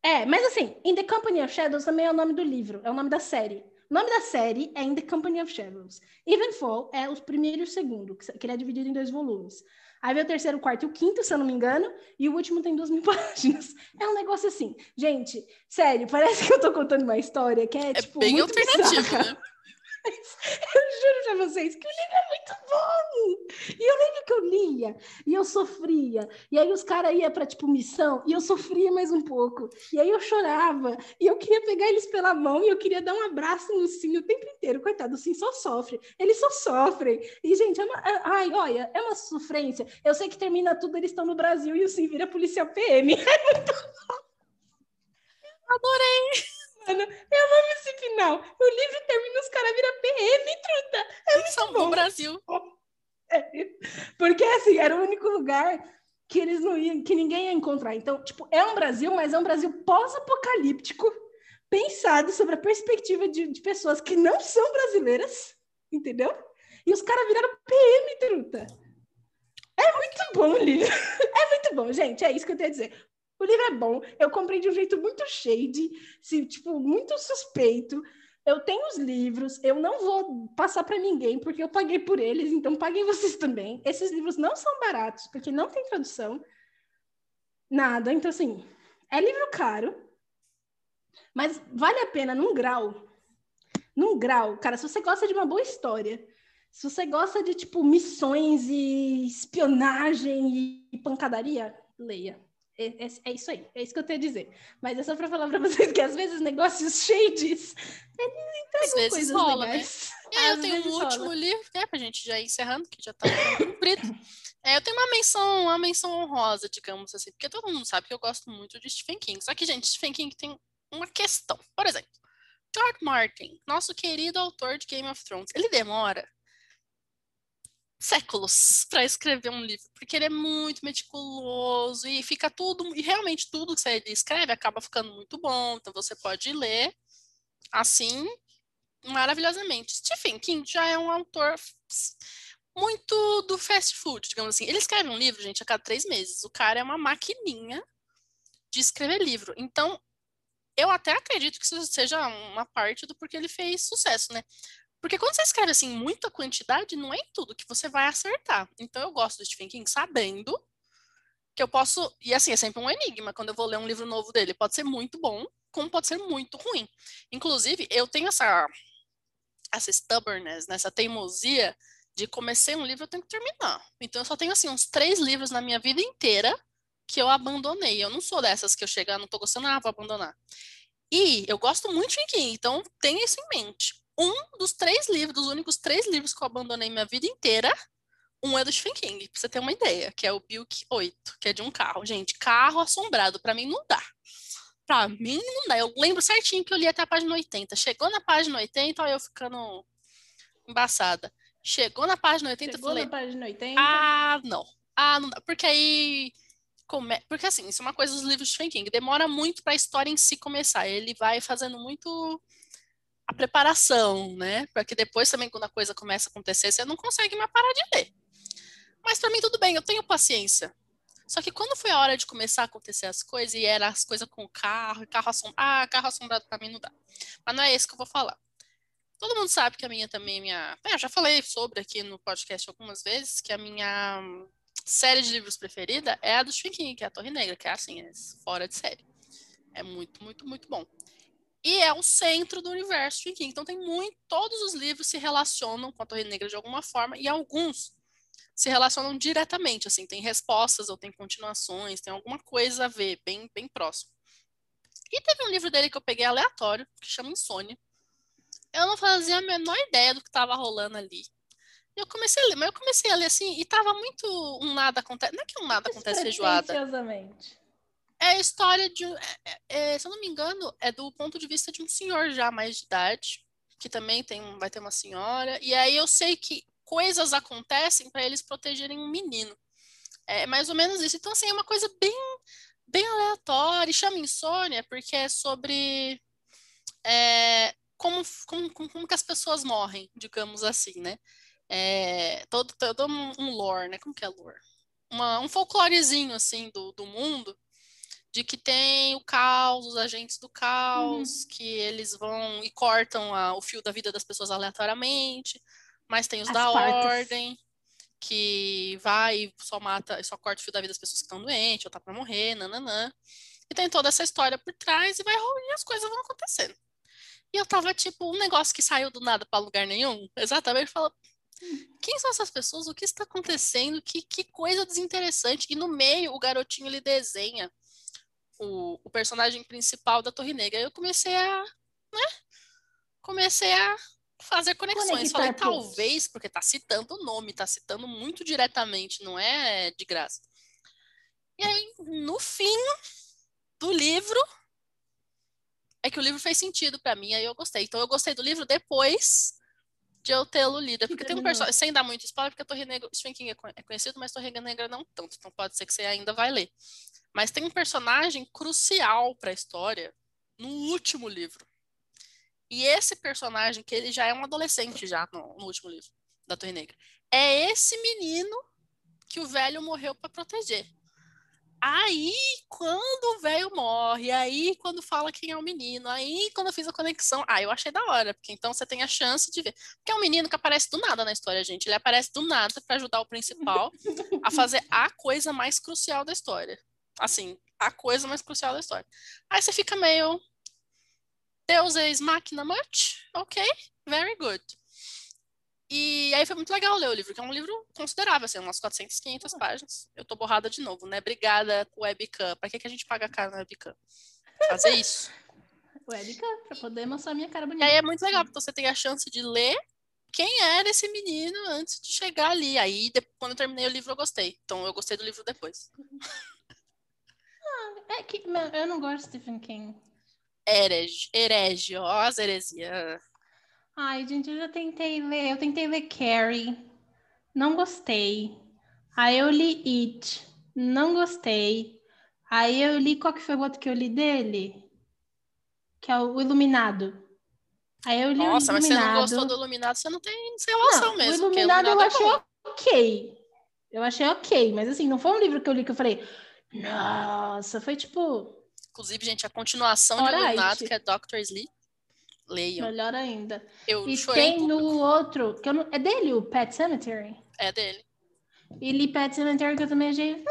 É, mas assim, In the Company of Shadows também é o nome do livro, é o nome da série. O nome da série é In the Company of Shadows. Evenfall é o primeiro e o segundo, que ele é dividido em dois volumes. Aí vem o terceiro, o quarto e o quinto, se eu não me engano, e o último tem duas mil páginas. É um negócio assim. Gente, sério, parece que eu tô contando uma história que é, é tipo. Bem muito alternativo, bizarra. né? Eu juro pra vocês que o livro é muito bom. E eu lembro que eu lia e eu sofria. E aí os caras iam pra, tipo, missão e eu sofria mais um pouco. E aí eu chorava e eu queria pegar eles pela mão e eu queria dar um abraço no Sim o tempo inteiro. Coitado, o Sim só sofre. Eles só sofrem. E, gente, é uma... É, ai, olha, é uma sofrência. Eu sei que termina tudo, eles estão no Brasil e o Sim vira policial PM. É muito bom. Adorei! Mano, eu amo esse final. O livro termina, os caras viram PM, truta. É muito São bom. Brasil. É, porque, assim, era o único lugar que eles não iam, que ninguém ia encontrar. Então, tipo, é um Brasil, mas é um Brasil pós-apocalíptico, pensado sobre a perspectiva de, de, pessoas que não são brasileiras, entendeu? E os caras viraram PM, truta. É muito bom o livro. É muito bom, gente. É isso que eu tenho a dizer. O livro é bom, eu comprei de um jeito muito shady, assim, tipo, muito suspeito. Eu tenho os livros, eu não vou passar para ninguém, porque eu paguei por eles, então paguem vocês também. Esses livros não são baratos, porque não tem tradução, nada. Então, assim, é livro caro, mas vale a pena num grau. Num grau, cara, se você gosta de uma boa história, se você gosta de, tipo, missões e espionagem e pancadaria, leia. É, é, é, isso aí, é isso que eu tenho a dizer. Mas é só para falar para vocês que às vezes negócios shades, eles entregam coisas rola, né? legais. Né? É, eu tenho um rola. último livro, né, pra gente já ir encerrando, que já tá cumprido. É, eu tenho uma menção, uma menção honrosa, digamos assim, porque todo mundo sabe que eu gosto muito de Stephen King. Só que, gente, Stephen King tem uma questão. Por exemplo, George Martin, nosso querido autor de Game of Thrones, ele demora séculos para escrever um livro, porque ele é muito meticuloso e fica tudo, e realmente tudo que ele escreve acaba ficando muito bom, então você pode ler assim maravilhosamente. Stephen King já é um autor muito do fast food, digamos assim. Ele escreve um livro, gente, a cada três meses. O cara é uma maquininha de escrever livro. Então, eu até acredito que isso seja uma parte do porquê ele fez sucesso, né? Porque quando você escreve assim muita quantidade, não é em tudo que você vai acertar. Então eu gosto do Stephen King sabendo que eu posso. E assim, é sempre um enigma quando eu vou ler um livro novo dele. Pode ser muito bom, como pode ser muito ruim. Inclusive, eu tenho essa, essa stubbornness, né, essa teimosia de comecei um livro, eu tenho que terminar. Então eu só tenho assim uns três livros na minha vida inteira que eu abandonei. Eu não sou dessas que eu chegar, não tô gostando, ah, vou abandonar. E eu gosto muito de King, então tenha isso em mente. Um dos três livros, dos únicos três livros que eu abandonei minha vida inteira, um é do Stephen King, pra você ter uma ideia, que é o Bilk 8, que é de um carro. Gente, carro assombrado, para mim não dá. Pra mim não dá. Eu lembro certinho que eu li até a página 80. Chegou na página 80, ó, eu ficando embaçada. Chegou na página 80, Chegou eu falei, na página 80. ah, não. Ah, não dá. Porque aí. Come... Porque assim, isso é uma coisa dos livros de Stephen King. Demora muito para a história em si começar. Ele vai fazendo muito a preparação, né? Para que depois também, quando a coisa começa a acontecer, você não consegue mais parar de ler. Mas para mim tudo bem, eu tenho paciência. Só que quando foi a hora de começar a acontecer as coisas, e era as coisas com o carro, carro assombrado. Ah, carro assombrado para mim não dá. Mas não é esse que eu vou falar. Todo mundo sabe que a minha também, minha. É, já falei sobre aqui no podcast algumas vezes, que a minha série de livros preferida é a do King, que é a Torre Negra, que é assim, é fora de série. É muito, muito, muito bom. E é o centro do universo Stephen King. Então tem muito, todos os livros se relacionam com a Torre Negra de alguma forma, e alguns se relacionam diretamente, assim, tem respostas ou tem continuações, tem alguma coisa a ver, bem, bem próximo. E teve um livro dele que eu peguei aleatório, que chama Insônia. Eu não fazia a menor ideia do que estava rolando ali. Eu comecei a ler, mas eu comecei a ler assim, e tava muito um nada acontece. Não é que um nada acontece feijoada. É a história de. É, é, é, se eu não me engano, é do ponto de vista de um senhor já mais de idade, que também tem, vai ter uma senhora. E aí eu sei que coisas acontecem para eles protegerem um menino. É mais ou menos isso. Então, assim, é uma coisa bem, bem aleatória. E chama insônia porque é sobre é, como, como, como que as pessoas morrem, digamos assim, né? é, todo, todo um lore, né? Como que é lore? Uma, um folclorezinho, assim, do, do mundo, de que tem o caos, os agentes do caos, uhum. que eles vão e cortam a, o fio da vida das pessoas aleatoriamente, mas tem os As da partes. ordem, que vai e só mata, só corta o fio da vida das pessoas que estão doentes, ou tá pra morrer, nananã. E tem toda essa história por trás e vai e as coisas vão acontecendo. E eu tava, tipo, um negócio que saiu do nada para lugar nenhum, exatamente, fala, quem são essas pessoas? O que está acontecendo? Que, que coisa desinteressante. E no meio, o garotinho ele desenha o, o personagem principal da Torre Negra. Aí eu comecei a. Né? Comecei a fazer conexões. Falei, talvez, porque tá citando o nome, tá citando muito diretamente, não é de graça. E aí, no fim do livro, é que o livro fez sentido para mim, aí eu gostei. Então, eu gostei do livro depois de eu tê-lo lido. Porque tem um personagem, sem dar muito spoiler, porque a Torre Negra, Stephen King é, é conhecido, mas Torre Negra não tanto, então pode ser que você ainda vai ler. Mas tem um personagem crucial para a história no último livro. E esse personagem, que ele já é um adolescente já no, no último livro da Torre Negra, é esse menino que o velho morreu para proteger. Aí, quando o velho morre, aí quando fala quem é o menino, aí quando eu fiz a conexão, ah, eu achei da hora, porque então você tem a chance de ver. Porque é um menino que aparece do nada na história, gente. Ele aparece do nada para ajudar o principal a fazer a coisa mais crucial da história. Assim, a coisa mais crucial da história. Aí você fica meio. Deus ex máquina much? Ok, very good. E aí foi muito legal ler o livro, que é um livro considerável, assim, umas 400, 500 páginas. Eu tô borrada de novo, né? Obrigada, webcam. Pra que, que a gente paga caro na webcam? Fazer isso. webcam, pra poder mostrar minha cara bonita. E aí é muito legal, porque você tem a chance de ler quem era esse menino antes de chegar ali. Aí, quando eu terminei o livro, eu gostei. Então, eu gostei do livro depois. ah, é que eu não gosto de Stephen King. Herege, herege, ó, as heresias. Ai, gente, eu já tentei ler. Eu tentei ler Carrie. Não gostei. Aí eu li It. Não gostei. Aí eu li. Qual que foi o outro que eu li dele? Que é o Iluminado. Aí eu li Nossa, o Iluminado. mas você não gostou do Iluminado, você não tem relação não, mesmo. O Iluminado, o Iluminado eu é achei é ok. Eu achei ok, mas assim, não foi um livro que eu li que eu falei, nossa, foi tipo. Inclusive, gente, a continuação de Iluminado, que é Doctor Sleep. Leiam. Melhor ainda. Eu e tem no outro, que não, é dele, o Pet Cemetery? É dele. E li Pet Cemetery, que eu também achei. Hum.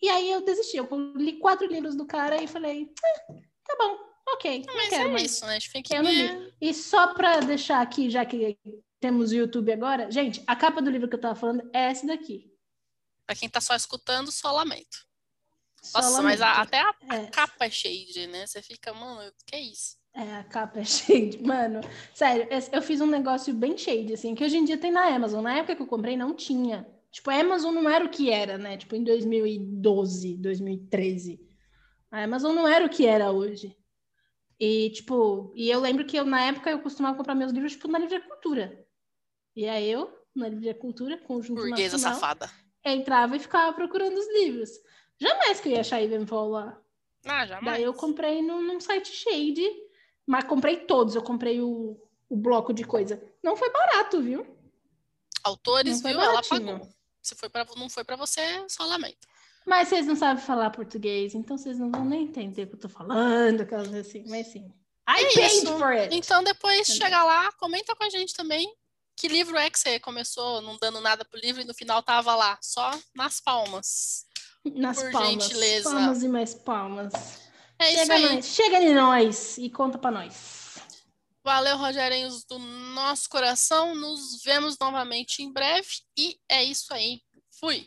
E aí eu desisti. Eu li quatro livros do cara e falei, hum, tá bom, ok. Mas quero, é mas isso, né? Eu não li. E só pra deixar aqui, já que temos o YouTube agora, gente, a capa do livro que eu tava falando é essa daqui. Pra quem tá só escutando, só lamento. Nossa, mas a, até a, é. capa é shade, né? Você fica, mano, que é isso? É, a capa é shade. Mano, sério, eu fiz um negócio bem shade, assim, que hoje em dia tem na Amazon. Na época que eu comprei, não tinha. Tipo, a Amazon não era o que era, né? Tipo, em 2012, 2013. A Amazon não era o que era hoje. E, tipo, e eu lembro que eu, na época, eu costumava comprar meus livros, tipo, na Livre Cultura. E aí eu, na Livre Cultura, conjunto Burguesa nacional, safada. entrava e ficava procurando os livros. Jamais que eu ia achar Ivanhoe lá. Ah, jamais. Daí eu comprei num, num site shade, mas comprei todos. Eu comprei o, o bloco de coisa. Não foi barato, viu? Autores, viu? Ela pagou. Se foi pra, não foi para você, só lamento. Mas vocês não sabem falar português, então vocês não vão nem entender o que eu tô falando, aquelas assim, mas sim. I é paid isso. for it. Então depois Entendeu? chega lá, comenta com a gente também que livro é que você começou não dando nada pro livro e no final tava lá, só nas palmas. Nas Por palmas. Gentileza. Palmas e mais palmas. É Chega isso aí. Nós. Chega de nós e conta para nós. Valeu, Rogerinhos do nosso coração. Nos vemos novamente em breve. E é isso aí. Fui.